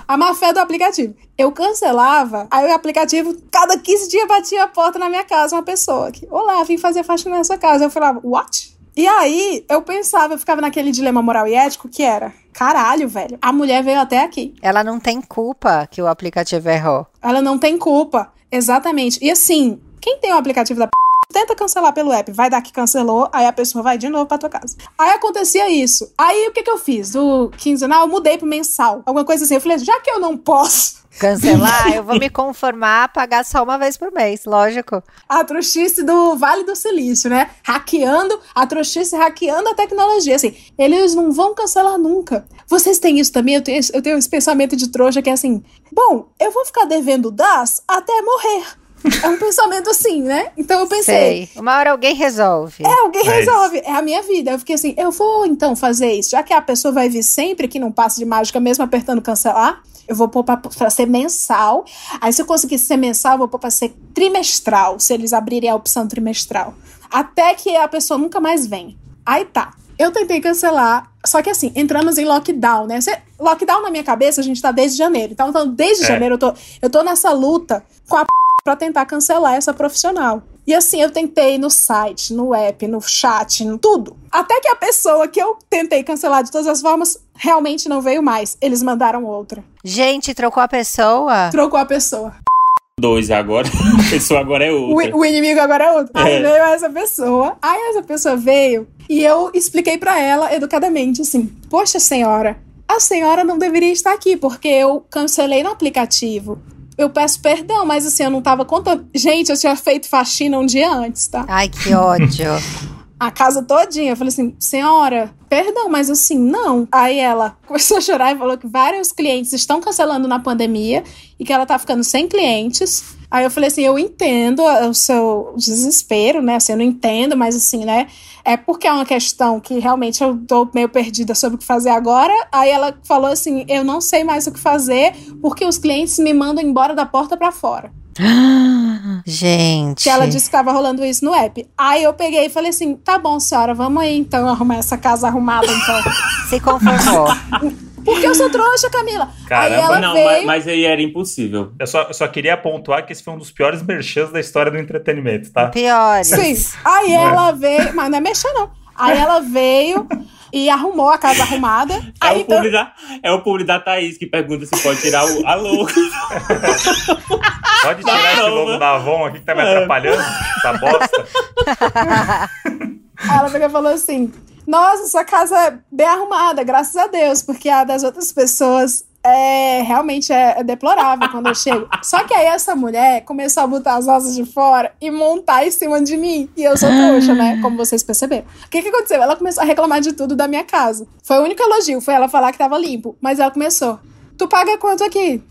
A má fé do aplicativo. Eu cancelava, aí o aplicativo, cada 15 dias, batia a porta na minha casa uma pessoa. Que, Olá, vim fazer faxina nessa casa. Eu falava, what? E aí, eu pensava, eu ficava naquele dilema moral e ético que era: caralho, velho, a mulher veio até aqui. Ela não tem culpa que o aplicativo errou. Ela não tem culpa. Exatamente. E assim, quem tem o aplicativo da p... tenta cancelar pelo app, vai dar que cancelou, aí a pessoa vai de novo pra tua casa. Aí acontecia isso. Aí o que que eu fiz? Do quinzenal, eu mudei pro mensal. Alguma coisa assim. Eu falei, já que eu não posso Cancelar, eu vou me conformar a pagar só uma vez por mês, lógico. a trouxice do Vale do Silício, né? Hackeando, a trouxice hackeando a tecnologia. Assim, eles não vão cancelar nunca. Vocês têm isso também? Eu tenho, esse- eu tenho esse pensamento de trouxa que é assim: bom, eu vou ficar devendo DAS até morrer. É um pensamento assim, né? Então eu pensei. Sei. Uma hora alguém resolve. É, alguém É resolve. É a minha vida. Eu fiquei assim, eu vou então fazer isso. Já que a pessoa vai vir sempre que não passa de mágica, mesmo apertando cancelar, eu vou pôr pra, pra ser mensal. Aí se eu conseguir ser mensal, eu vou pôr pra ser trimestral, se eles abrirem a opção trimestral. Até que a pessoa nunca mais vem. Aí tá. Eu tentei cancelar, só que assim, entramos em lockdown, né? Cê- lockdown na minha cabeça, a gente tá desde janeiro. Então, então desde É. janeiro eu tô, eu tô nessa luta com a pra tentar cancelar essa profissional. E assim, eu tentei no site, no app, no chat, no tudo. Até que a pessoa que eu tentei cancelar de todas as formas realmente não veio mais. Eles mandaram outra. Gente, trocou a pessoa? Trocou a pessoa. Dois agora. A pessoa agora é O, outra. o inimigo agora é outro. Aí É. veio essa pessoa. Aí essa pessoa veio e eu expliquei pra ela educadamente assim: Poxa, senhora, a senhora não deveria estar aqui porque eu cancelei no aplicativo. Eu peço perdão, mas assim, eu não tava contando. Gente, eu tinha feito faxina um dia antes, tá? Ai, que ódio. a casa todinha. Eu falei assim, senhora, perdão, mas assim, não. Aí ela começou a chorar e falou que vários clientes estão cancelando na pandemia e que ela tá ficando sem clientes. Aí eu falei assim, eu entendo o seu desespero, né? Assim, eu não entendo, mas assim, né? É porque é uma questão que realmente eu tô meio perdida sobre o que fazer agora. Aí ela falou assim, eu não sei mais o que fazer porque os clientes me mandam embora da porta pra fora. Gente. Que ela disse que tava rolando isso no app. Aí eu peguei e falei assim: tá bom, senhora, vamos aí então arrumar essa casa arrumada, então. Se conformou. Porque eu sou trouxa, Camila. aí Caramba. ela Não, veio. mas, mas aí era impossível. Eu só, eu só queria pontuar que esse foi um dos piores merchans da história do entretenimento, tá? Piores. Sim. Aí ela veio. Mas não é mexer, não. Aí ela veio e arrumou a casa arrumada. É Aí o, então, publi da, é o publi da Thaís que pergunta se pode tirar o alô. Pode tirar esse logo da Avon aqui que tá me É. atrapalhando, essa bosta. ela pegou e falou assim: Nossa, sua casa é bem arrumada, graças a Deus, porque a das outras pessoas é realmente é, é deplorável quando eu chego. Só que aí essa mulher começou a botar as asas de fora e montar em cima de mim. E eu sou trouxa, né? Como vocês perceberam. O que, que aconteceu? Ela começou a reclamar de tudo da minha casa. Foi o único elogio, foi ela falar que tava limpo. Mas ela começou. Tu paga quanto aqui?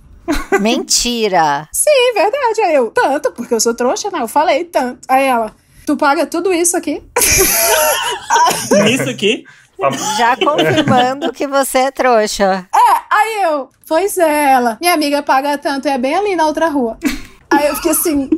Mentira. Sim, verdade. Aí eu, tanto, porque eu sou trouxa, né? Eu falei tanto. Aí ela, tu paga tudo isso aqui? Isso aqui. Já confirmando que você é trouxa. Aí eu, pois é, ela. Minha amiga paga tanto, é bem ali na outra rua. Aí eu fiquei assim.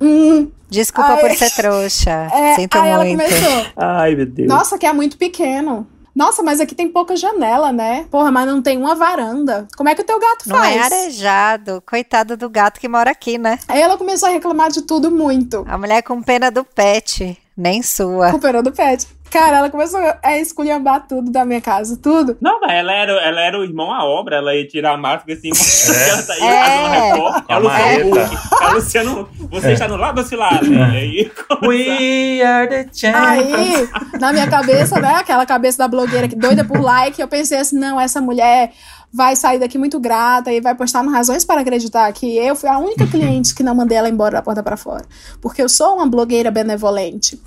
Hum, Desculpa Ai. por ser trouxa. é, Sinto aí ela muito. começou. Ai, meu Deus. Nossa, que é muito pequeno. Nossa, mas aqui tem pouca janela, né? Porra, mas não tem uma varanda. Como é que o teu gato Não faz? é arejado. Coitado do gato que mora aqui, né? Aí ela começou a reclamar de tudo muito. A mulher com pena do pet, nem sua. Recuperando o pet. Cara, ela começou a esculhambar tudo da minha casa, tudo. Não, mas ela era, ela era o irmão à obra, ela ia tirar a máscara assim, É. ela tá aí É. fazendo repórter. Com a É o Luciano marreta. Huck. É você está no lado ou se lado? E aí, We are the champions. Aí, na minha cabeça, né? Aquela cabeça da blogueira que doida por like, eu pensei assim: não, essa mulher vai sair daqui muito grata e vai postar no Razões para Acreditar que eu fui a única cliente que não mandei ela embora da porta para fora. Porque eu sou uma blogueira benevolente.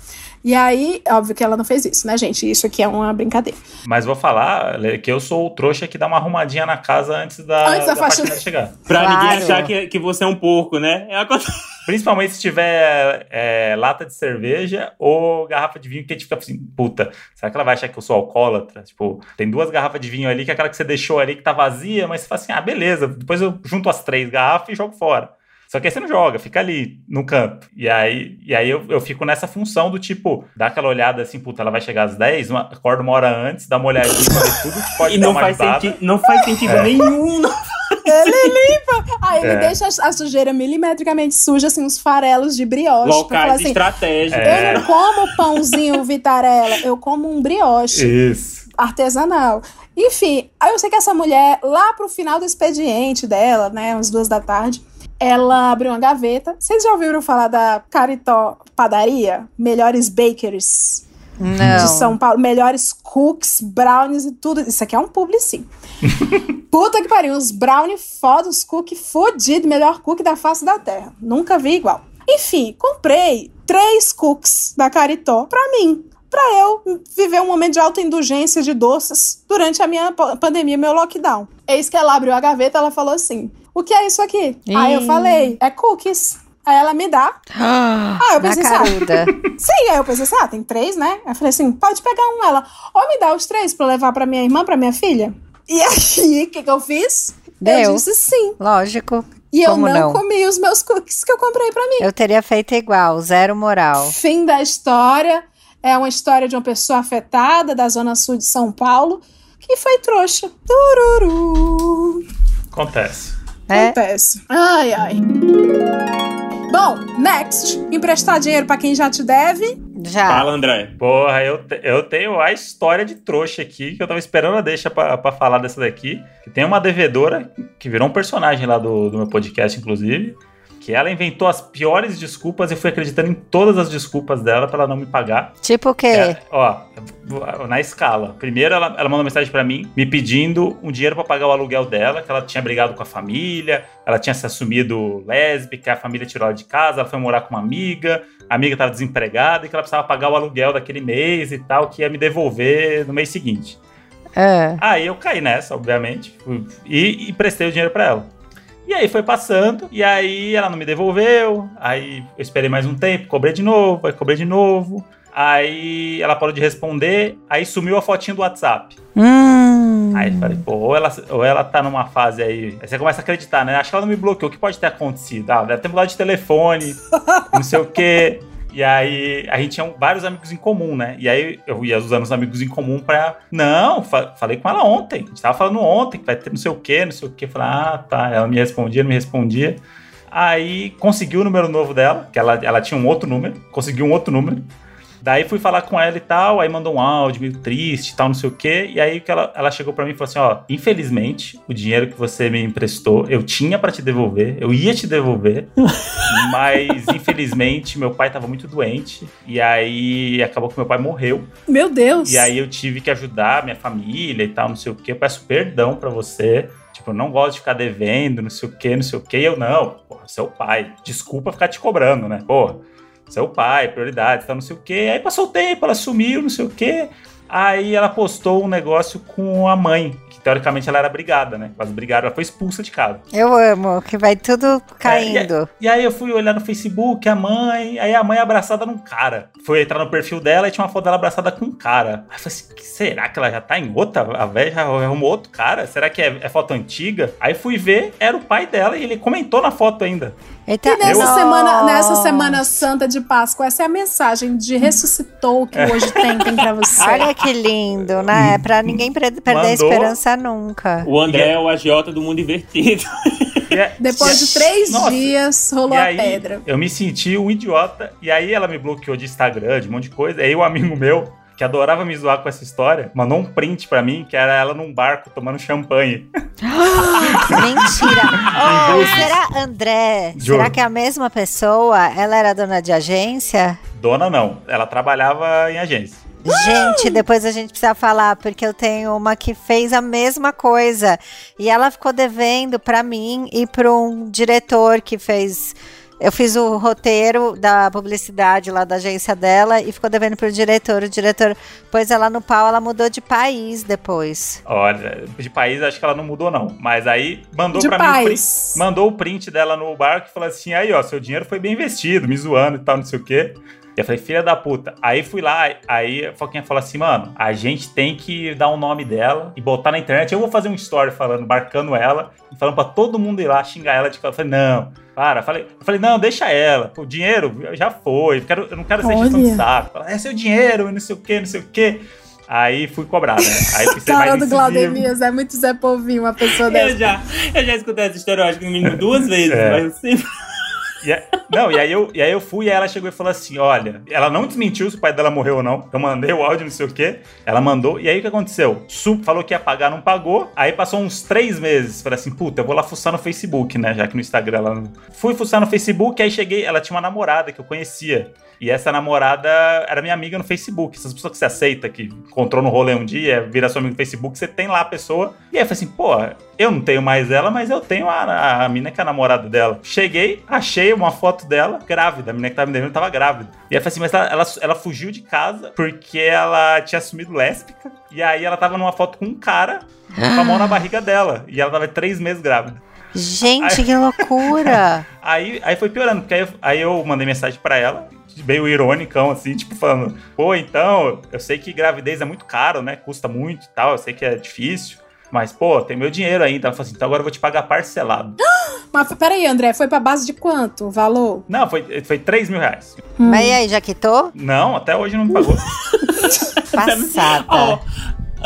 E aí, óbvio que ela não fez isso, né, gente? Isso aqui é uma brincadeira. Mas vou falar que eu sou o trouxa que dá uma arrumadinha na casa antes da, Antes da faxina. faxineira chegar. Pra Claro. ninguém achar que, que você é um porco, né? É a coisa- Principalmente se tiver é, lata de cerveja ou garrafa de vinho, que a gente fica assim, puta, será que ela vai achar que eu sou alcoólatra? Tipo, tem duas garrafas de vinho ali, que é aquela que você deixou ali que tá vazia, mas você fala assim, ah, beleza, depois eu junto as três garrafas e jogo fora. Só que aí você não joga, fica ali no canto. E aí, e aí eu, eu fico nessa função do tipo, dar aquela olhada assim, puta, ela vai chegar às 10, uma, acorda uma hora antes, dá uma olhadinha, ver tudo que pode E dar não uma faz, senti não faz sentido É. nenhum. não. Ele limpa. Aí ele É. deixa a sujeira milimetricamente suja, assim, uns farelos de brioche. Locais assim, estratégicos. É. eu não como pãozinho Vitarella, eu como um brioche Isso. artesanal. Enfim, aí eu sei que essa mulher, lá pro final do expediente dela, né, umas duas da tarde, ela abriu uma gaveta. Vocês já ouviram falar da Caritó Padaria? Melhores bakeries de Não. São Paulo. Melhores cookies, brownies e tudo. Isso aqui é um publi, sim. Puta que pariu, uns brownie foda, os cookie fodido, melhor cookie da face da terra. Nunca vi igual. Enfim, comprei três cookies da Caritó pra mim. Pra eu viver um momento de autoindulgência de doces durante a minha pa- pandemia, meu lockdown. Eis que ela abriu a gaveta ela falou assim: O que é isso aqui? Aí eu Ih. falei: É cookies. Aí ela me dá. Ah, eu Na pensei, sabe? caruda. Sim, aí eu pensei assim, ah, tem três, né? Aí eu falei assim, pode pegar um. Ela, ou me dá os três pra eu levar pra minha irmã, pra minha filha. E aí, o que que eu fiz? Deu. Eu disse sim. Lógico. E eu não, não? comi os meus cookies que eu comprei pra mim. Eu teria feito igual, zero moral. Fim da história. É uma história de uma pessoa afetada da zona sul de São Paulo que foi trouxa. Tururu. Acontece. É, Acontece. Ai, ai. Bom, next. Emprestar dinheiro pra quem já te deve. já. Fala, André. Porra, eu, te- eu tenho a história de trouxa aqui, que eu tava esperando a deixa pra, pra falar dessa daqui. Que tem uma devedora que virou um personagem lá do, do meu podcast, inclusive. Que ela inventou as piores desculpas e fui acreditando em todas as desculpas dela pra ela não me pagar. Tipo o quê? É, ó, na escala. Primeiro, ela, ela mandou mensagem pra mim, me pedindo um dinheiro pra pagar o aluguel dela, que ela tinha brigado com a família, ela tinha se assumido lésbica, a família tirou ela de casa, ela foi morar com uma amiga, a amiga tava desempregada e que ela precisava pagar o aluguel daquele mês e tal, que ia me devolver no mês seguinte. É. Aí eu caí nessa, obviamente, e, e prestei o dinheiro pra ela. E aí foi passando, e aí ela não me devolveu, aí eu esperei mais um tempo, cobrei de novo, aí cobrei de novo. Aí ela parou de responder, aí sumiu a fotinha do WhatsApp. Hum. Aí falei, pô, ou ela, ou ela tá numa fase aí. Aí você começa a acreditar, né? Acho que ela não me bloqueou. O que pode ter acontecido? Ah, deve ter mudado de telefone, não sei o quê. E aí, a gente tinha vários amigos em comum, né? E aí eu ia usando os amigos em comum pra. Não, fa- falei com ela ontem. A gente tava falando ontem que vai ter não sei o quê, não sei o quê. Falei, ah, tá. Ela me respondia, não me respondia. Aí consegui o número novo dela, que ela, ela tinha um outro número, conseguiu um outro número. Daí fui falar com ela e tal, aí mandou um áudio meio triste e tal, não sei o quê. E aí que ela, ela chegou pra mim e falou assim: ó, infelizmente, o dinheiro que você me emprestou, eu tinha pra te devolver, eu ia te devolver, mas infelizmente meu pai tava muito doente. E aí acabou que meu pai morreu. Meu Deus. E aí eu tive que ajudar minha família e tal, não sei o quê. Eu peço perdão pra você. Tipo, eu não gosto de ficar devendo, não sei o quê, não sei o quê. E eu, não, porra, seu pai. Desculpa ficar te cobrando, né? Porra, seu pai, prioridade, tal, não sei o quê. Aí passou o tempo, ela sumiu, não sei o quê. Aí ela postou um negócio com a mãe, que teoricamente ela era brigada, né? Elas brigaram, ela foi expulsa de casa. Eu amo, que vai tudo caindo. E aí eu fui olhar no Facebook, a mãe, aí a mãe abraçada num cara. Fui entrar no perfil dela e tinha uma foto dela abraçada com um cara. Aí eu falei assim, será que ela já tá em outra? A velha já arrumou outro cara? Será que é, é foto antiga? Aí fui ver, era o pai dela e ele comentou na foto ainda. Eita, E nessa Nossa. semana, nessa semana santa de Páscoa, essa é a mensagem de ressuscitou que hoje tem, tem pra você. Olha que lindo, né? Pra ninguém perder a Mandou. esperança nunca. O André é o agiota do mundo invertido. É- Depois e é- de três Nossa, dias, rolou E a aí, pedra. eu me senti um idiota. E aí ela me bloqueou de Instagram, de um monte de coisa. Aí um amigo meu, que adorava me zoar com essa história, mandou um print pra mim, que era ela num barco tomando champanhe. Mentira. Oh, será, André, Juro. será que é a mesma pessoa? Ela era dona de agência? Dona não, ela trabalhava em agência. Gente, depois a gente precisa falar, porque eu tenho uma que fez a mesma coisa. E ela ficou devendo pra mim e pra um diretor que fez Eu fiz o roteiro da publicidade lá da agência dela e ficou devendo pro diretor. O diretor pôs ela no pau, ela mudou de país depois. Olha, de país acho que ela não mudou, não. Mas aí mandou De pra mim o print, paz. mandou o print dela no barco e falou assim: aí, ó, seu dinheiro foi bem investido, me zoando e tal, não sei o quê. E eu falei, filha da puta. Aí fui lá, aí a Foquinha falou assim, mano, a gente tem que dar o nome dela e botar na internet. Eu vou fazer um story falando, marcando ela e falando pra todo mundo ir lá xingar ela de cara. Eu falei, não, para. Eu falei, eu falei, não, deixa ela. O dinheiro já foi. Eu, quero, eu não quero ser gestão de saco. Ela, É seu dinheiro não sei o quê, não sei o quê. Aí fui cobrar, né? Aí fui Cara do. Glaudemias, é muito Zé Povinho, uma pessoa dessa. Eu já, eu já escutei essa história, eu acho que no mínimo duas vezes, É. mas sempre. E a- não, e aí, eu, e aí eu fui e ela chegou e falou assim: olha, ela não desmentiu se o pai dela morreu ou não. Eu mandei o áudio, não sei o quê. Ela mandou. E aí o que aconteceu? Su falou que ia pagar, não pagou. Aí passou uns três meses. Falei assim: puta, eu vou lá fuçar no Facebook, né? Já que no Instagram ela. Fui fuçar no Facebook, aí cheguei. Ela tinha uma namorada que eu conhecia. E essa namorada era minha amiga no Facebook. Essas pessoas que você aceita, que encontrou no rolê um dia, vira sua amiga no Facebook, você tem lá a pessoa. E aí eu falei assim, pô, eu não tenho mais ela, mas eu tenho a, a mina que é a namorada dela. Cheguei, achei uma foto dela grávida. A mina que tava me devendo tava grávida. E aí eu falei assim, mas ela, ela, ela fugiu de casa porque ela tinha assumido lésbica. E aí ela tava numa foto com um cara com a mão na barriga dela. E ela tava três meses grávida. Gente, que loucura! Aí, aí foi piorando, porque aí eu, aí eu mandei mensagem pra ela, meio ironicão, assim, tipo, falando: pô, então, eu sei que gravidez é muito caro, né? Custa muito e tal, eu sei que é difícil. Mas, pô, tem meu dinheiro ainda. Ela falou assim: então agora eu vou te pagar parcelado. Mas peraí, André, foi pra base de quanto o valor? Não, foi, foi 3 mil reais. Mas e aí, já quitou? Não, até hoje não me pagou. Passada. Ó,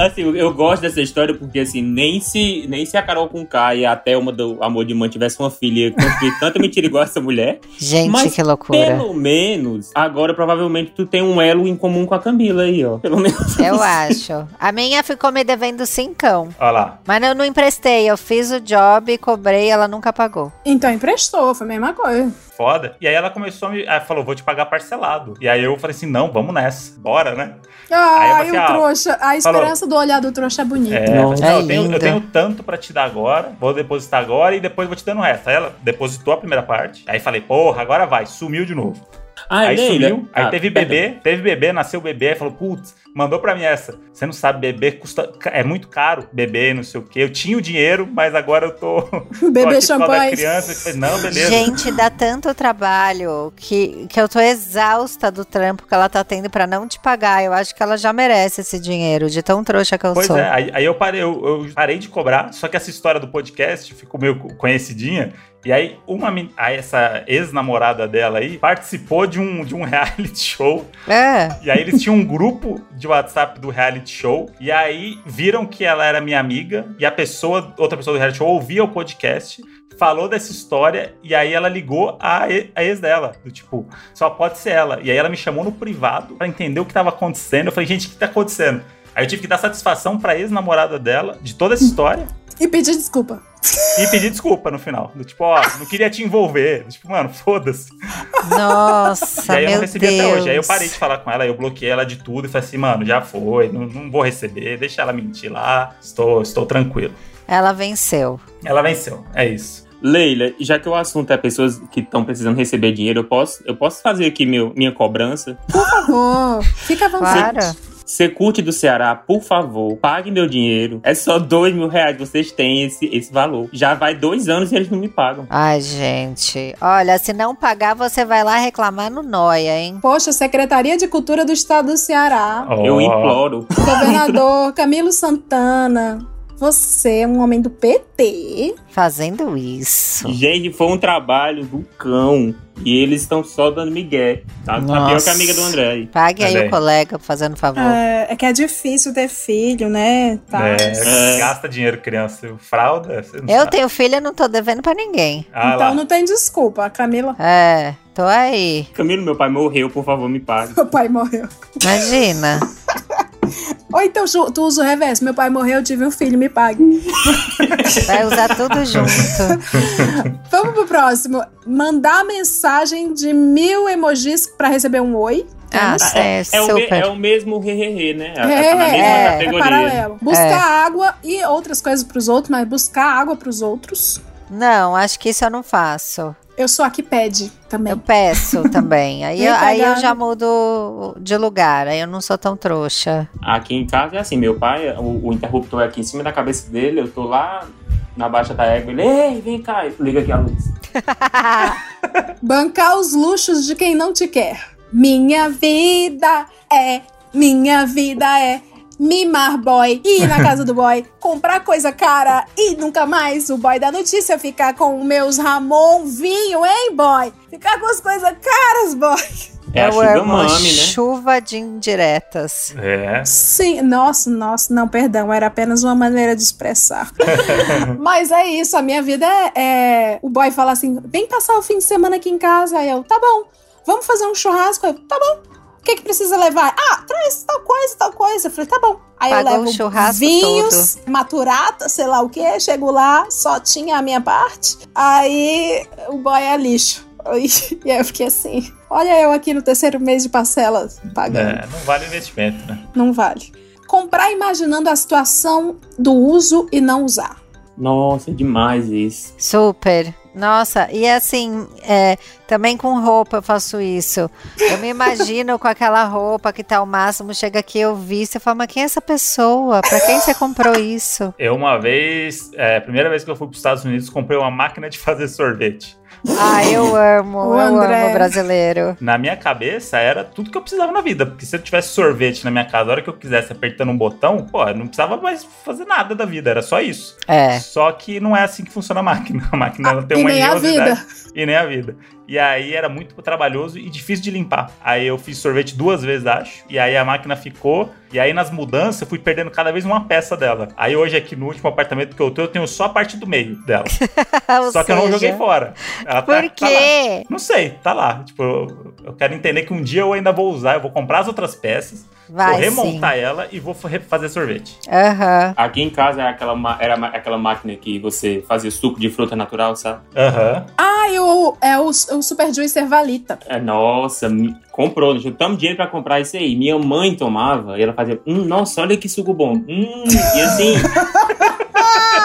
assim, eu, eu gosto dessa história porque, assim, nem se, nem se a Carol com K e a Thelma do Amor de Mãe tivesse uma filha construir tanta mentira igual essa mulher, Gente, Mas que loucura. pelo menos, agora provavelmente tu tem um elo em comum com a Camila aí, ó. Pelo menos. Eu acho. A minha ficou me devendo cincão. Olha lá. Mas eu não emprestei, eu fiz o job, cobrei, ela nunca pagou. Então emprestou, foi a mesma coisa. Foda. E aí ela começou a me. Aí falou: vou te pagar parcelado. E aí eu falei assim: não, vamos nessa. Bora, né? Aí eu Ai, falei o assim, ah, trouxa. A esperança do olhar do trouxa é bonita. É, eu, falei, É não, eu, tenho, eu tenho tanto pra te dar agora, vou depositar agora e depois vou te dando o resto. Aí ela depositou a primeira parte. Aí falei, porra, agora vai. Sumiu de novo. Ah, aí Leila. sumiu, aí Ah, teve perdão. bebê, teve bebê, nasceu bebê, aí falou, putz, mandou pra mim essa. Você não sabe, bebê custa. É muito caro, bebê, não sei o quê. Eu tinha o dinheiro, mas agora eu tô. Bebê champanhe. criança. Não, beleza. Gente, dá tanto trabalho que, que eu tô exausta do trampo que ela tá tendo pra não te pagar. Eu acho que ela já merece esse dinheiro, de tão trouxa que eu Pois sou. é, aí, aí eu parei, eu, eu parei de cobrar, só que essa história do podcast ficou meio conhecidinha. E aí, uma aí essa ex-namorada dela aí participou de um, de um reality show. É. E aí eles tinham um grupo de WhatsApp do reality show. E aí viram que ela era minha amiga. E a pessoa, outra pessoa do reality show, ouvia o podcast. Falou dessa história e aí ela ligou a, a ex dela. Do tipo, só pode ser ela. E aí ela me chamou no privado pra entender o que tava acontecendo. Eu falei, gente, o que tá acontecendo? Aí eu tive que dar satisfação pra ex-namorada dela de toda essa história E pedir desculpa. e pedir desculpa no final. Do tipo, ó, não queria te envolver. Do tipo, mano, foda-se. Nossa, E aí eu não recebi Deus. até hoje. Aí eu parei de falar com ela, eu bloqueei ela de tudo e falei assim, mano, já foi, não, não vou receber, deixa ela mentir lá, estou, estou tranquilo. Ela venceu. Ela venceu, é isso. Leila, já que o assunto é pessoas que estão precisando receber dinheiro, eu posso, eu posso fazer aqui meu, minha cobrança? Por favor, fica à vontade. Claro. Você curte do Ceará, por favor, pague meu dinheiro. É só dois mil reais, vocês têm esse, esse valor. Já vai dois anos e eles não me pagam. Ai, gente. Olha, se não pagar, você vai lá reclamar no Noia, hein? Poxa, Secretaria de Cultura do Estado do Ceará. Eu Ó, imploro. Governador Camilo Santana. Você é um homem do PT? Fazendo isso. Gente, foi um trabalho do cão. E eles estão só dando migué. Tá, tá pior que a amiga do André aí. Pague aí Olha o colega, fazendo favor. É, é que é difícil ter filho, né? Tá. É, É. Gasta dinheiro, criança. Fralda? Eu sabe. tenho filha, não tô devendo pra ninguém. Ah, então lá. não tem desculpa. A Camila, É, tô aí. Camilo, meu pai morreu, por favor, me pague. meu pai morreu. Imagina. Ou então tu usa o reverso. Meu pai morreu, eu tive um filho, me pague. Vai usar tudo junto. Vamos pro próximo. Mandar mensagem de mil emojis pra receber um oi. Ah, é, É o, me- super. é o mesmo hehehe, né? É, tá na mesma é, é categoria. paralelo. Buscar água e outras coisas pros outros, mas buscar água pros outros. Não, acho que isso eu não faço. Eu sou a que pede também. Eu peço também. Aí, eu, aí eu já mudo de lugar. Aí eu não sou tão trouxa. Aqui em casa é assim, meu pai, o, o interruptor é aqui em cima da cabeça dele, eu tô lá na baixa da égua, ele, ei, vem cá, e liga aqui a luz. Bancar os luxos de quem não te quer. Minha vida é, minha vida é mimar boy, ir na casa do boy, comprar coisa cara e nunca mais o boy da notícia ficar com meus Ramon vinho, hein, boy? Ficar com as coisas caras, boy. É a eu Sugar amo Mami, né? chuva de indiretas. É. Sim, nossa, nossa, não, perdão, era apenas uma maneira de expressar. Mas é isso, a minha vida é, é- O boy fala assim: vem passar o fim de semana aqui em casa. Aí eu, tá bom, vamos fazer um churrasco. Eu, tá bom. O que, que precisa levar? Ah, traz tal coisa, tal coisa. Eu falei, tá bom. Aí Pagou eu levo churrasco vinhos, maturata, sei lá o que. Chego lá, só tinha a minha parte. Aí o boy é lixo. E aí eu fiquei assim: olha eu aqui no terceiro mês de parcela pagando. É, não vale investimento, né? Não vale. Comprar imaginando a situação do uso e não usar. Nossa, é demais isso. Super. Nossa, e assim, é, também com roupa eu faço isso. Eu me imagino com aquela roupa que tá ao máximo, chega aqui, eu vi, você fala, mas quem é essa pessoa? Pra quem você comprou isso? Eu uma vez, é, primeira vez que eu fui para os Estados Unidos, comprei uma máquina de fazer sorvete. Ah, eu amo, O eu André. amo brasileiro. Na minha cabeça era tudo que eu precisava na vida. Porque se eu tivesse sorvete na minha casa, a hora que eu quisesse apertando um botão, pô, eu não precisava mais fazer nada da vida, era só isso. É. Só que não é assim que funciona a máquina. A máquina ela tem e uma nem a engenhosidade. vida. E nem a vida. E aí era muito trabalhoso e difícil de limpar. Aí eu fiz sorvete duas vezes, acho. E aí a máquina ficou. E aí nas mudanças eu fui perdendo cada vez uma peça dela. Aí hoje aqui no último apartamento que eu tô, eu tenho só a parte do meio dela. Só que eu não seja, joguei fora. Ela tá- Por tá lá. quê? Não sei, tá lá. Tipo, eu, eu quero entender que um dia eu ainda vou usar, eu vou comprar as outras peças, Vai vou sim. remontar ela e vou fa- fazer sorvete. Aham. Aqui em casa é aquela, ma- era aquela máquina que você fazia suco de fruta natural, sabe? Aham. Ah, e o, é o, o Super Juicer Valita. É, nossa, comprou, juntamos dinheiro pra comprar isso aí. Minha mãe tomava e ela fazia, hum, nossa, olha que suco bom. Hum, e assim,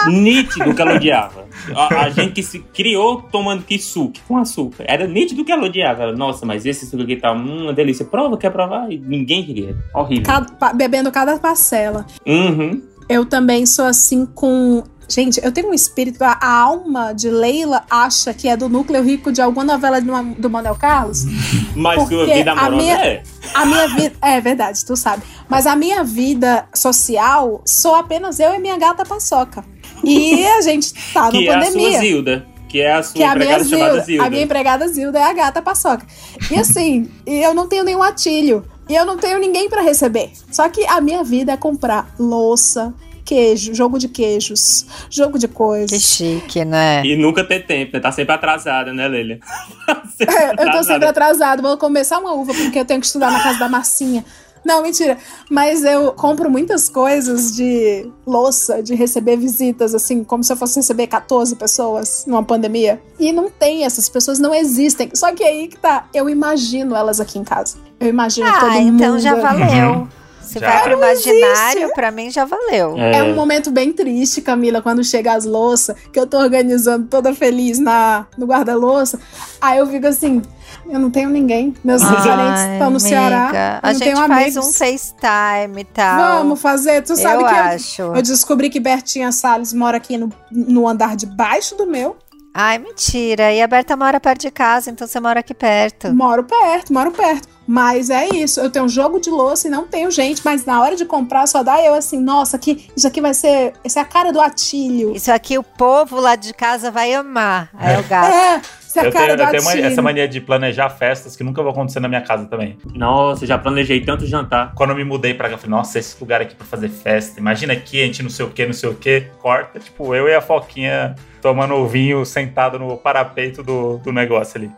nítido que ela odiava. A, a gente que se criou tomando que suco com açúcar. Era nítido que ela odiava. Ela, nossa, mas esse suco aqui tá uma delícia. Prova, quer provar? E ninguém queria. Horrível. Cada- bebendo cada parcela. Uhum. Eu também sou assim com. Gente, eu tenho um espírito. A, a alma de Leila acha que é do núcleo rico de alguma novela do, do Manuel Carlos. Mas sua vida a amorosa minha- é. A minha vida. É verdade, tu sabe. Mas a minha vida social sou apenas eu e minha gata paçoca. E a gente tá Que na é a pandemia. sua Zilda. Que é a sua Que é a minha empregada chamada Zilda. Zilda. A minha empregada Zilda é a gata paçoca. E assim, eu não tenho nenhum atilho. E eu não tenho ninguém pra receber. Só que a minha vida é comprar louça, queijo, jogo de queijos, jogo de Que coisas. chique, né? E nunca ter tempo, né? Tá sempre atrasada, né, Leila? Tá É, eu tô atrasada. sempre atrasado. Vou começar uma uva porque eu tenho que estudar na casa da Marcinha. Não, mentira. Mas eu compro muitas coisas de louça, de receber visitas, assim, como se eu fosse receber 14 pessoas numa pandemia. E não tem, essas pessoas não existem. Só que aí que tá, eu imagino elas aqui em casa. Eu imagino todo Ah, mundo. então já valeu. Se Já. vai pro imaginário, pra mim já valeu. É um momento bem triste, Camila, quando chega as louças, que eu tô organizando toda feliz na, no guarda-louça. Aí eu fico assim, eu não tenho ninguém. Meus parentes Ai, estão no Ceará. eu A não gente tenho faz amigos. um FaceTime e tal. Vamos fazer. Tu sabe eu que eu- acho. eu, descobri que Bertinha Salles mora aqui no, no andar de baixo do meu. Ai, mentira. E a Berta mora perto de casa, então você mora aqui perto. Moro perto, moro perto. Mas é isso, eu tenho um jogo de louça e não tenho gente, mas na hora de comprar só dá eu assim, nossa, que isso aqui vai ser, essa é a cara do atilho. Isso aqui o povo lá de casa vai amar. Aí o gato. É, essa é Eu cara tenho, eu tenho essa mania de planejar festas que nunca vão acontecer na minha casa também. Nossa, já planejei tanto jantar. Quando eu me mudei pra cá, eu falei, nossa, esse lugar aqui pra fazer festa. Imagina aqui, a gente não sei o que, não sei o que, corta. Tipo, eu e a Foquinha tomando o vinho sentado no parapeito do, do negócio ali.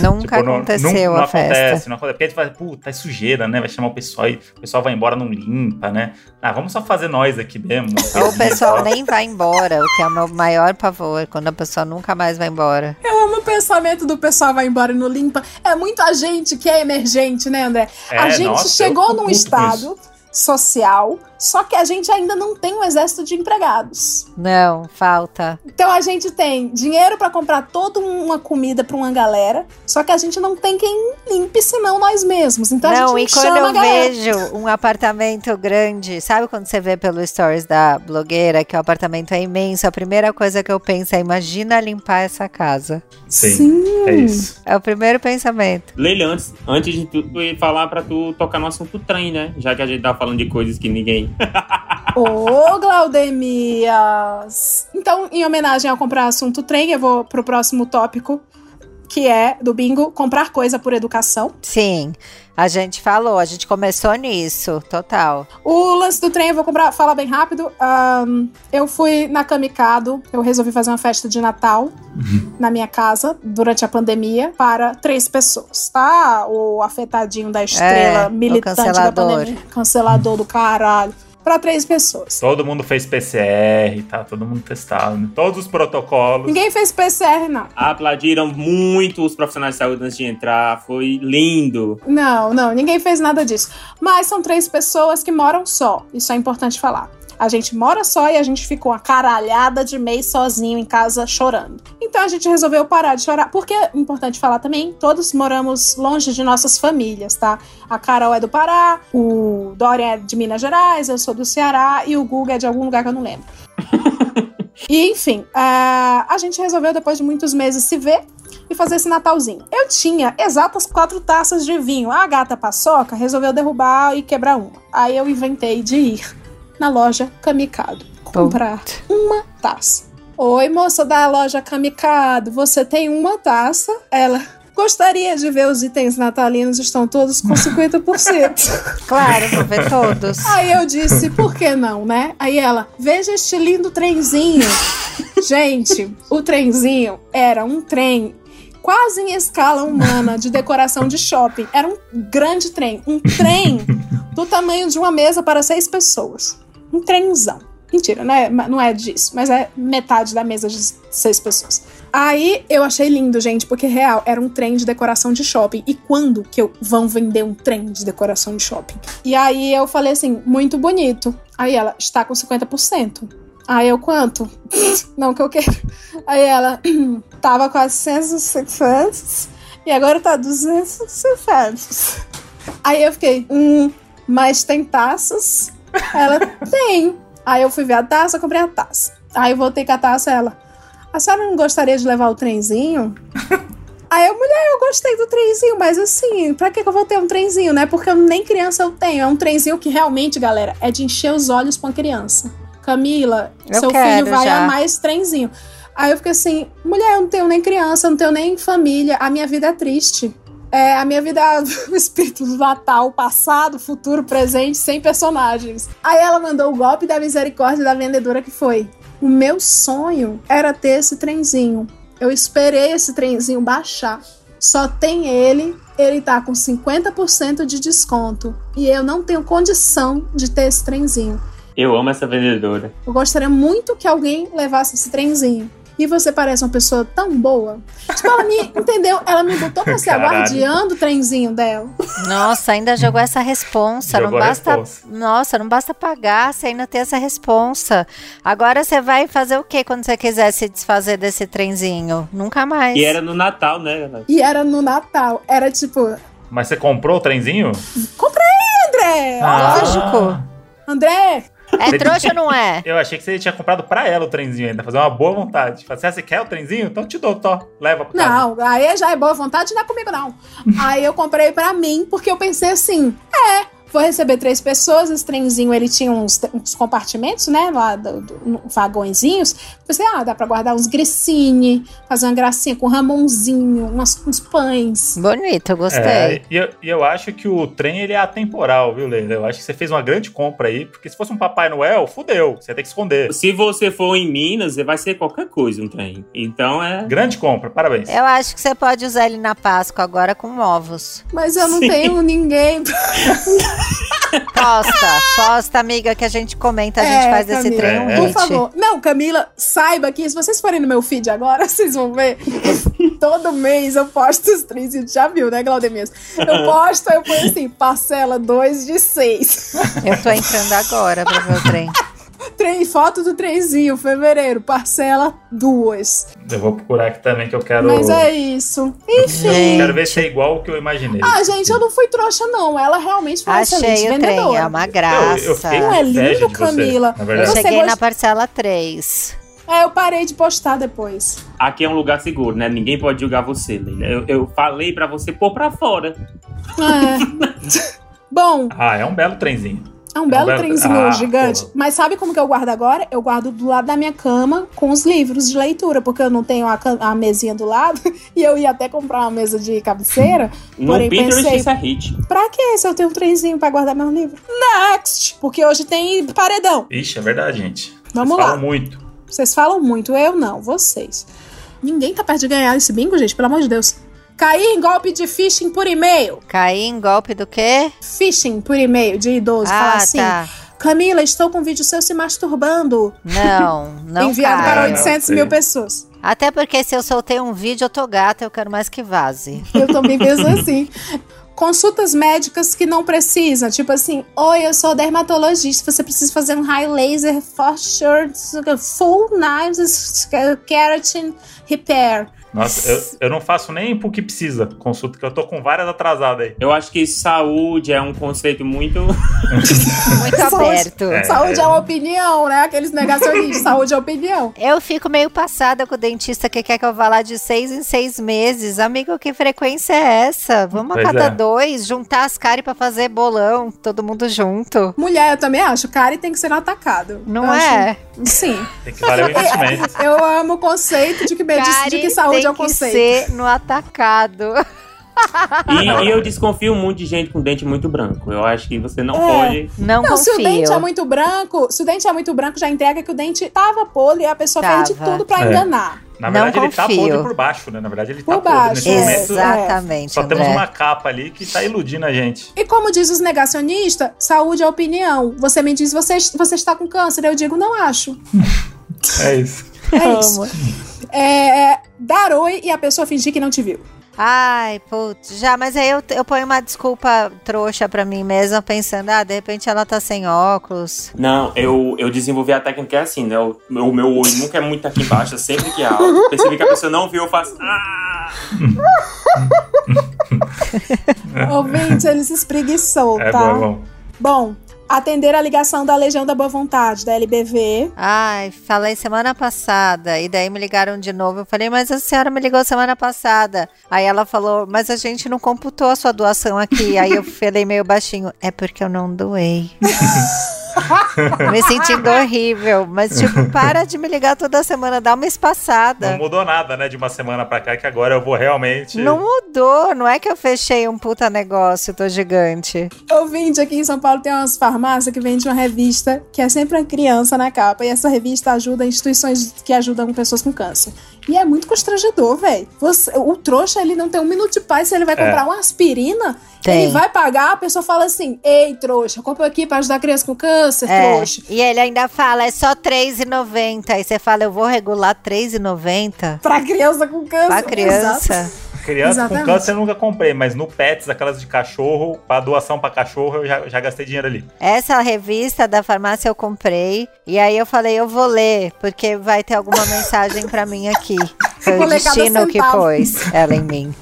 Nunca Tipo, não- aconteceu não, não a festa. acontece, não acontece. Porque a gente fala, puta, é sujeira, né? Vai chamar o pessoal e o pessoal vai embora, não limpa, né? Ah, vamos só fazer nós aqui mesmo. Ou o pessoal nem vai embora, o que é o meu maior pavor, quando a pessoa nunca mais vai embora. Eu amo o pensamento do pessoal vai embora e não limpa. É muita gente que é emergente, né, André? É, a gente nossa, chegou num estado social Só que a gente ainda não tem um exército de empregados. Não, falta. Então a gente tem dinheiro pra comprar toda uma comida pra uma galera, só que a gente não tem quem limpe senão nós mesmos. Então a não, e gente quando chama a eu vejo um apartamento grande, sabe quando você vê pelo stories da blogueira que o apartamento é imenso, a primeira coisa que eu penso é imagina limpar essa casa. Sim, é isso. É o primeiro pensamento. Leila, antes, antes de tudo, eu ia falar pra tu tocar no assunto trem, né? Já que a gente tá falando de coisas que ninguém. Ô, Glaudemias! Então, em homenagem ao comprar assunto trem, eu vou pro próximo tópico, que é do bingo, comprar coisa por educação. Sim, a gente falou, a gente começou nisso, total. O lance do trem, eu vou comprar, falar bem rápido. Ahn, eu fui na Kamikado, eu resolvi fazer uma festa de Natal na minha casa durante a pandemia para três pessoas, tá? O afetadinho da estrela, É, militante da pandemia, cancelador do caralho, para três pessoas. Todo mundo fez PCR, tá? Todo mundo testado. né? Todos os protocolos. Ninguém fez PCR, não. Aplaudiram muito os profissionais de saúde antes de entrar. Foi lindo. Não, não, ninguém fez nada disso. Mas são três pessoas que moram só. Isso é importante falar. A gente mora só e a gente ficou uma caralhada de mês sozinho em casa chorando. Então a gente resolveu parar de chorar. Porque é importante falar também, todos moramos longe de nossas famílias, tá? A Carol é do Pará, o Dorian é de Minas Gerais, eu sou do Ceará e o Guga é de algum lugar que eu não lembro. E enfim, ah, a gente resolveu, depois de muitos meses se ver, e fazer esse Natalzinho. Eu tinha exatas quatro taças de vinho. A gata paçoca resolveu derrubar e quebrar uma. Aí eu inventei de ir na loja Kamikado comprar uma taça. Oi, moça da loja Kamikado, você tem uma taça? Ela. Gostaria de ver os itens natalinos, estão todos com 50%. Claro, vou ver todos. Aí eu disse, por que não, né? Aí ela, veja este lindo trenzinho. Gente, o trenzinho era um trem quase em escala humana de decoração de shopping. Era um grande trem. Um trem do tamanho de uma mesa para seis pessoas. Um trenzão. Mentira, né? Não é disso, mas é metade da mesa de seis pessoas. Aí eu achei lindo, gente, porque real, era um trem de decoração de shopping. E quando que eu, vão vender um trem de decoração de shopping? E aí eu falei assim, muito bonito. Aí ela, está com 50%. Aí eu, quanto? Não que eu quero. Aí ela, tava com 450 e agora tá 250. Aí eu fiquei, hum, mas tem taças? Ela, tem. Aí eu fui ver a taça, comprei a taça. Aí eu voltei com a taça, ela, a senhora não gostaria de levar o trenzinho? Aí eu, mulher, eu gostei do trenzinho, mas assim, pra que eu vou ter um trenzinho, né? Porque eu, nem criança eu tenho. É um trenzinho que realmente, galera, é de encher os olhos pra uma criança. Camila, Eu seu filho vai já. amar esse trenzinho. Aí eu fiquei assim, mulher, eu não tenho nem criança, eu não tenho nem família, a minha vida é triste. É, a minha vida é o espírito do Natal, passado, futuro, presente, sem personagens. Aí ela mandou o golpe da misericórdia da vendedora que foi. O meu sonho era ter esse trenzinho. Eu esperei esse trenzinho baixar. Só tem ele, ele tá com 50% de desconto. E eu não tenho condição de ter esse trenzinho. Eu amo essa vendedora. Eu gostaria muito que alguém levasse esse trenzinho. E você parece uma pessoa tão boa. Tipo, ela me entendeu, ela me botou pra ser a guardiã do trenzinho dela. Nossa, ainda jogou essa responsa. Não Jogou a basta. responsa. Nossa, não basta pagar, você ainda tem essa responsa. Agora você vai fazer o que quando você quiser se desfazer desse trenzinho? Nunca mais. E era no Natal, né? E era no Natal. Era tipo, Mas você comprou o trenzinho? André! Ah. Lógico. André! É trouxa ou não é? Eu achei que você tinha comprado pra ela o trenzinho ainda, fazer uma boa vontade. Falei assim, ah, você quer o trenzinho? Então te dou, tó. Leva pra casa. Não, aí já é boa vontade, não é comigo, não. aí eu comprei pra mim, porque eu pensei assim: é, vou receber três pessoas. Esse trenzinho ele tinha uns, uns compartimentos, né? Lá do, do- vagõezinhos. Pensei, ah, dá pra guardar uns grissini, fazer uma gracinha com ramonzinho, umas, uns pães. Bonito, eu gostei. É, e eu, e eu acho que o trem ele é atemporal, viu, Leila? Eu acho que você fez uma grande compra aí, porque se fosse um Papai Noel, fudeu. Você ia ter que esconder. Se você for em Minas, vai ser qualquer coisa um trem. Então é. Grande compra, parabéns. Eu acho que você pode usar ele na Páscoa agora com ovos. Mas eu não Sim. tenho ninguém. Posta, posta, amiga, que a gente comenta, a gente É, faz Camila, trem um É. Por favor. Não, Camila, saiba que se vocês forem no meu feed agora, vocês vão ver todo mês eu posto os trenzinhos. Já viu, né, Claudemias? Eu posto, eu ponho assim, parcela 2 de 6. Eu tô entrando agora pra ver o trem. Trem, foto do trenzinho, fevereiro, parcela 2. Eu vou procurar aqui também que eu quero. Mas é isso. Enfim. Gente. Quero ver se é igual o que eu imaginei. Ah, gente, eu não fui trouxa, não. Ela realmente foi uma excelente Achei o trem, vendedora. é uma Eu- graça. eu fiquei Não é lindo, você, Camila? na Eu verdade. Você cheguei gosta- na parcela 3. É, eu parei de postar depois. Aqui é um lugar seguro, né? Ninguém pode julgar você, Leila. Eu, eu falei pra você pôr pra fora. É. Bom, Ah, é um belo trenzinho. É um belo belo- trenzinho Ah, gigante. Mas sabe como que eu guardo agora? Eu guardo do lado da minha cama com os livros de leitura, porque eu não tenho a, a mesinha do lado. E eu ia até comprar uma mesa de cabeceira. No Porém, Pinterest pensei- isso é hit. Pra que se eu tenho um trenzinho pra guardar meus livros? Next! Porque hoje tem paredão. Ixi, é verdade, gente. Vamos Vocês lá. falam muito. Vocês falam muito, eu não, vocês. Ninguém tá perto de ganhar esse bingo, gente, pelo amor de Deus. Cair em golpe de phishing por e-mail. Caí em golpe do quê? Phishing por e-mail de idoso. Falar Ah, assim: tá. Camila, estou com um vídeo seu se masturbando. Não, não enviado cai. para Não, 800 sei. mil pessoas. Até porque se eu soltei um vídeo, eu tô gata, eu quero mais que vaze. Eu também penso assim. Consultas médicas que não precisa. Tipo assim, oi, eu sou dermatologista. Você precisa fazer um high laser for sure, full knives keratin repair. Nossa, eu, eu não faço nem pro que precisa consulta, que eu tô com várias atrasadas aí. Eu acho que saúde é um conceito muito. Muito Saúde. aberto. É. Saúde é uma opinião, né? Aqueles negacionistas. Saúde é opinião. Eu fico meio passada com o dentista que quer que eu vá lá de seis em seis meses. Amigo, que frequência é essa? Vamos a cada é. dois, juntar as caras pra fazer bolão, todo mundo junto. Mulher, eu também acho. Cara, tem que ser atacado. Não Eu acho- é? Sim. Tem que valer o investimento. Eu amo o conceito de que, medici- de que saúde tem é o que conceito. ser no atacado. E, e eu desconfio muito de gente com dente muito branco. Eu acho que você não É. pode. Não, Não, se o confio. dente é muito branco, se o dente é muito branco, já entrega que o dente tava podre e a pessoa fez de Tava. tudo pra É. enganar. Na Não verdade, ele tá confio. podre por baixo, né? Na verdade, ele Por tá podre. baixo, Nesse é. momento, Exatamente, só André. temos uma capa ali que tá iludindo a gente. E como diz os negacionistas, saúde é opinião. Você me diz, você, você está com câncer? Eu digo, não acho. É isso. É isso. É, é, dar oi e a pessoa fingir que não te viu. Ai, putz, já, mas aí eu, eu ponho uma desculpa trouxa pra mim mesma, pensando, ah, de repente ela tá sem óculos. Não, eu, eu desenvolvi a técnica que é assim, né? O, o meu olho nunca é muito aqui embaixo, é sempre que é alto. Percebi que a pessoa não viu, eu faço. Ah! Ouvinte, ele se espreguiçou, É tá? bom, é bom. Bom, atender a ligação da Legião da Boa Vontade, da LBV. Ai, falei semana passada, e daí me ligaram de novo. Eu falei, mas a senhora me ligou semana passada. Aí ela falou, mas a gente não computou a sua doação aqui. Aí eu falei meio baixinho, é porque eu não doei. me sentindo horrível, mas tipo, para de me ligar toda semana, dá uma espaçada. Não mudou nada, né? De uma semana pra cá, que agora eu vou realmente. Não mudou, não é que eu fechei um puta negócio, tô gigante. Ouvinte, aqui em São Paulo tem umas farmácias que vende uma revista que é sempre uma criança na capa. E essa revista ajuda instituições que ajudam pessoas com câncer. E é muito constrangedor, velho. O trouxa, ele não tem um minuto de paz. Se ele vai É. comprar uma aspirina, Tem. ele vai pagar, a pessoa fala assim: Ei, trouxa, compra aqui pra ajudar a criança com câncer, É, trouxa. e ele ainda fala, é só R$3,90. Aí você fala, eu vou regular R$3,90 Pra criança com câncer. pra criança. Exato. Criança Exatamente. com câncer eu nunca comprei, mas no Pets, aquelas de cachorro, pra doação pra cachorro, eu já, já gastei dinheiro ali. Essa revista da farmácia eu comprei. E aí eu falei, eu vou ler, porque vai ter alguma mensagem pra mim aqui. Foi o destino que pôs ela em mim.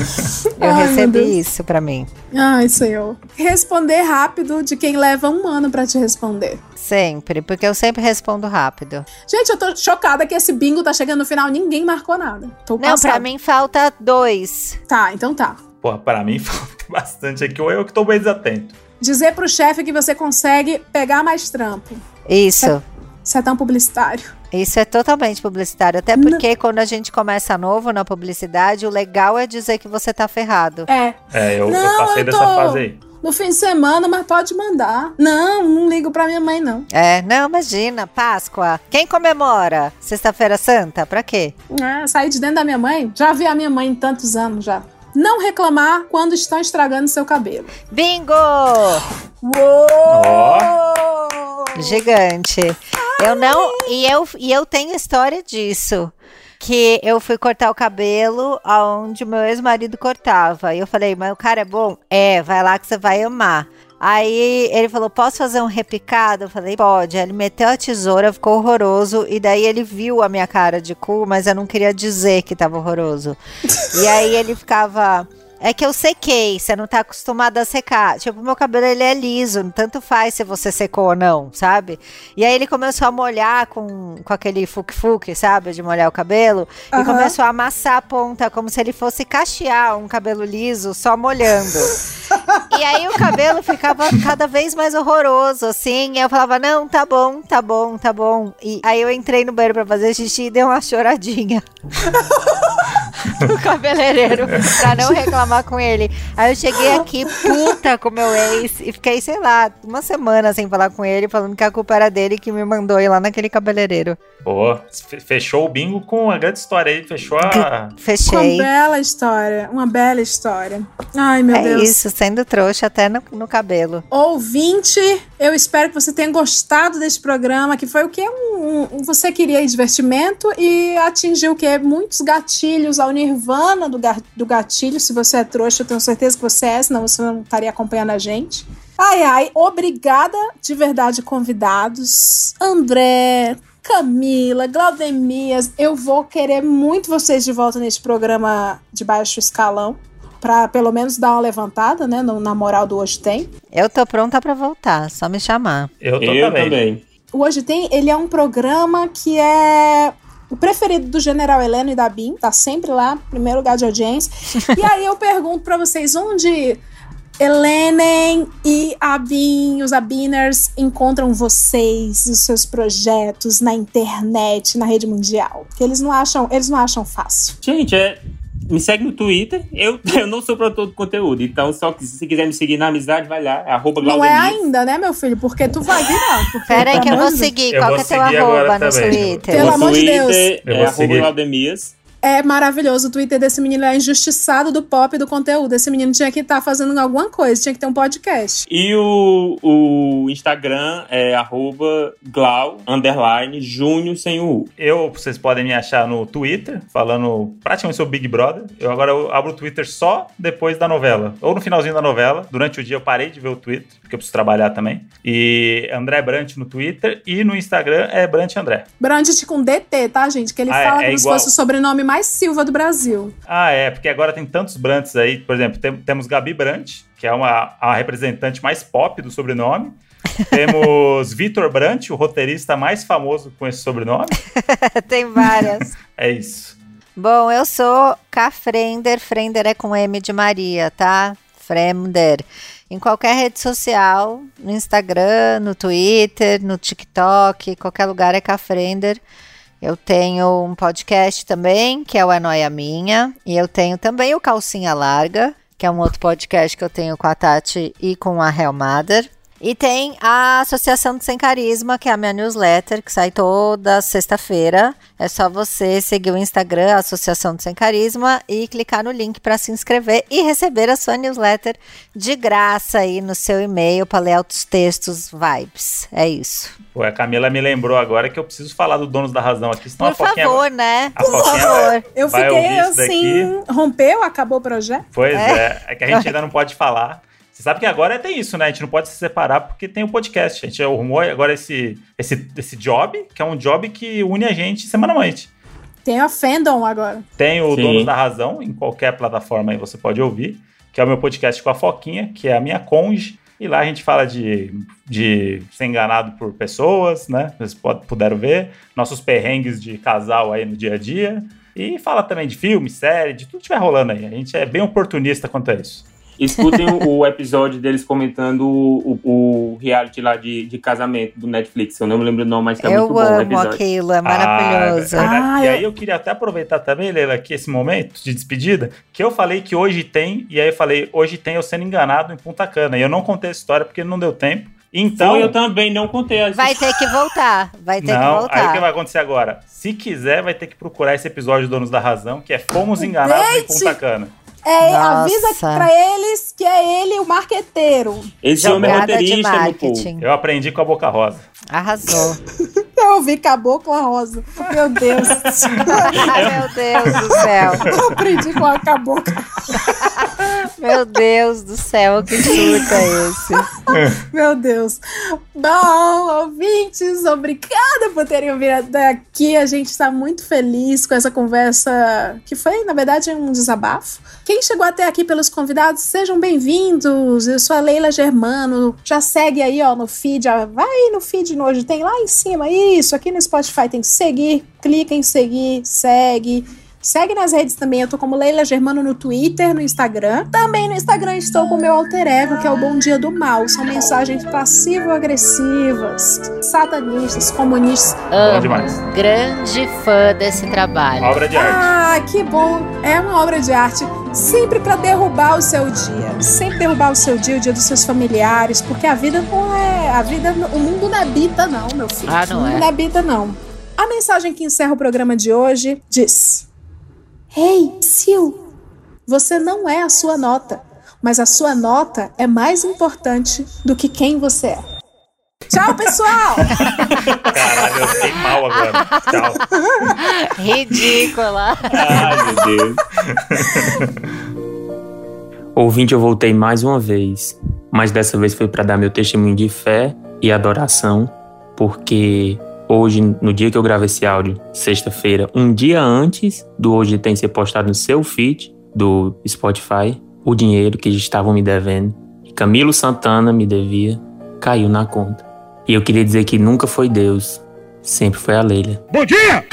Eu Ai, recebi isso pra mim. Ai, senhor. Responder rápido de quem leva um ano pra te responder. Sempre, porque eu sempre respondo rápido. Gente, eu tô chocada que esse bingo tá chegando no final, ninguém marcou nada. Tô Não, passada. pra mim falta dois. Tá, então tá. Porra, pra mim falta bastante aqui, ou eu que tô bem desatento. Dizer pro chefe que você consegue pegar mais trampo. Isso. Você é tão publicitário. Isso é totalmente publicitário. Até porque quando a gente começa novo na publicidade, o legal é dizer que você tá ferrado. É. É, eu, eu Não, passei eu dessa tô- fase aí. No fim de semana, mas pode mandar. Não, não ligo pra minha mãe, não. É, não, imagina, Páscoa. Quem comemora? Sexta-feira Santa? Pra quê? É, sair de dentro da minha mãe. Já vi a minha mãe em tantos anos já. Não reclamar quando estão estragando seu cabelo. Bingo! Uou! Gigante. Eu não. E eu, e eu tenho história disso. que eu fui cortar o cabelo aonde o meu ex-marido cortava. E eu falei, mas o cara é bom? É, vai lá que você vai amar. Aí ele falou: Posso fazer um repicado? Eu falei: Pode. Aí ele meteu a tesoura, ficou horroroso. E daí ele viu a minha cara de cu, mas eu não queria dizer que tava horroroso. e aí ele ficava. É que eu sequei, você não tá acostumado a secar. Tipo, meu cabelo ele é liso, tanto faz se você secou ou não, sabe? E aí ele começou a molhar com, com aquele fuque-fuque, sabe? De molhar o cabelo. E Aham. começou a amassar a ponta, como se ele fosse cachear um cabelo liso só molhando. E aí o cabelo ficava cada vez mais horroroso, assim. E eu falava, não, tá bom, tá bom, tá bom. E aí eu entrei no banheiro pra fazer xixi e dei uma choradinha. no cabeleireiro pra não reclamar com ele. Aí eu cheguei aqui puta com meu ex e fiquei, sei lá, uma semana sem falar com ele, falando que a culpa era dele que me mandou ir lá naquele cabeleireiro. Fe- fechou o bingo com uma grande história aí. Fechou a. Uma Fechei. bela história, uma bela história. Ai, meu É Deus. isso, sendo trouxa até no, no cabelo. Ouvinte, eu espero que você tenha gostado desse programa, que foi o que? Um, um- você queria divertimento e atingiu o que? Muitos gatilhos ao nirvana do, ga- do gatilho. Se você é trouxa, eu tenho certeza que você é, senão você não estaria acompanhando a gente. Ai, ai, obrigada de verdade, convidados. André, Camila, Glaudemias, eu vou querer muito vocês de volta neste programa de baixo escalão. Pra pelo menos dar uma levantada, né? no- Na moral do Hoje Tem. Eu tô pronta pra voltar, só me chamar. Eu tô Eu também. também. O Hoje Tem, ele é um programa que é o preferido do General Heleno e da BIM, tá sempre lá, primeiro lugar de audiência. e aí eu pergunto pra vocês, onde Helenen e a BIM, os Abiners, encontram vocês, os seus projetos na internet, na rede mundial? Que eles não acham, eles não acham fácil. Gente, é. Me segue no Twitter. Eu, eu não sou produtor de conteúdo. Então, só que se quiser me seguir na amizade, vai lá. É arroba Não é ainda, né, meu filho? Porque tu vai virar. porque, Pera aí que eu vou seguir. Eu Qual vou que é teu arroba no também. Twitter? Pelo amor de Deus. Twitter Eu É vou arroba seguir. Glaudemias. É maravilhoso. O Twitter desse menino é injustiçado do pop e do conteúdo. Esse menino tinha que estar fazendo alguma coisa, tinha que ter um podcast. E o, o Instagram é arroba Glau, underline, Júnior sem o U. Eu, vocês podem me achar no Twitter, falando praticamente sobre Big Brother. Eu agora eu abro o Twitter só depois da novela. Ou no finalzinho da novela. Durante o dia eu parei de ver o Twitter, porque eu preciso trabalhar também. E André Brant no Twitter. E no Instagram é Brant André. Brandt com DT, tá, gente? Que ele Ah, é- fala é como se igual. fosse o sobrenome mais Silva do Brasil. Ah, é, porque agora tem tantos Brants aí. Por exemplo, tem- temos Gabi Brant, que é uma, a representante mais pop do sobrenome. Temos Vitor Brant, o roteirista mais famoso com esse sobrenome. Tem várias. É isso. Bom, eu sou Cafrender. Frender é com M de Maria, tá? Fremder. Em qualquer rede social, no Instagram, no Twitter, no TikTok, qualquer lugar é Cafrender. Eu tenho um podcast também, que é o É Noia Minha. E eu tenho também o Calcinha Larga, que é um outro podcast que eu tenho com a Tati e com a Helmader. E tem a Associação do Sem Carisma, que é a minha newsletter, que sai toda sexta-feira. É só você seguir o Instagram, Associação do Sem Carisma, e clicar no link para se inscrever e receber a sua newsletter de graça aí no seu e-mail para ler altos textos, vibes. É isso. Pô, a Camila me lembrou agora que eu preciso falar do Donos da Razão aqui, senão Por a Foquinha... favor, né? a Por favor. Eu fiquei assim. Rompeu? Acabou o projeto? Pois É. é. é, que a gente ainda não pode falar. Você sabe que agora tem isso, né? A gente não pode se separar porque tem o podcast. A gente arrumou agora esse, esse, esse job, que é um job que une a gente semanalmente. Tem a Fandom agora. Tem o Sim. Donos da Razão, em qualquer plataforma aí você pode ouvir, que é o meu podcast com a Foquinha, que é a minha conge. E lá a gente fala de, de ser enganado por pessoas, né? Vocês puderam ver. Nossos perrengues de casal aí no dia a dia. E fala também de filme, série, de tudo que estiver rolando aí. A gente é bem oportunista quanto a isso. Escutem o, o episódio deles comentando o, o, o reality lá de, de casamento do Netflix. Eu não me lembro o nome, mas tá eu muito bom o amo episódio. aquilo, é Ah, maravilhoso. é verdade. Ah, e eu- aí eu queria até aproveitar também, Leila, aqui esse momento de despedida, que eu falei que hoje tem, e aí eu falei, hoje tem eu sendo enganado em Punta Cana. E eu não contei essa história porque não deu tempo. Então, Então eu também não contei a Vai ter que voltar, vai ter que não, aí o voltar. que vai acontecer agora? Se quiser, vai ter que procurar esse episódio do Donos da Razão, que é Fomos Enganados em Date! Punta Cana. É, Nossa. avisa pra eles que é ele o marqueteiro. Esse homem é Jogada de roteirista, meu povo. marketing. Eu aprendi com a Boca Rosa. Arrasou. Eu ouvi Cabocla Rosa. Meu Deus. Meu Deus do céu. Eu aprendi com a Cabocla. Meu Deus do céu, que surto é esse? Meu Deus. Bom, ouvintes, obrigada por terem ouvido até aqui. A gente está muito feliz com essa conversa que foi, na verdade, um desabafo. Quem chegou até aqui pelos convidados, sejam bem-vindos. Eu sou a Leila Germano. Já segue aí, ó, no feed. ó, Vai no feed no hoje, tem lá em cima. Isso, aqui no Spotify tem seguir. Clica em seguir, segue. Segue nas redes também, eu tô como Leila Germano no Twitter, no Instagram. Também no Instagram estou com o meu alter ego, que é o Bom Dia do Mal. São mensagens passivo-agressivas, satanistas, comunistas. Bom Amo. demais. Grande fã desse trabalho. Obra de arte. Ah, que bom! É uma obra de arte. Sempre pra derrubar o seu dia. Sempre derrubar o seu dia, o dia dos seus familiares, porque a vida não é. A vida. O mundo não é bita, não, meu filho. Ah, não o mundo é. não é bita, não. A mensagem que encerra o programa de hoje diz: Ei, Sil, você não é a sua nota, mas a sua nota é mais importante do que quem você é. Tchau, pessoal! Caralho, eu fiquei mal agora. Tchau. Ridícula. Ai, meu Deus. Ouvinte, eu voltei mais uma vez, mas dessa vez foi para dar meu testemunho de fé e adoração, porque hoje, no dia que eu gravo esse áudio, sexta-feira, um dia antes do hoje tem ser postado no seu feed do Spotify, o dinheiro que estavam me devendo, que Camilo Santana me devia, caiu na conta. E eu queria dizer que nunca foi Deus, sempre foi a Leila. Bom dia!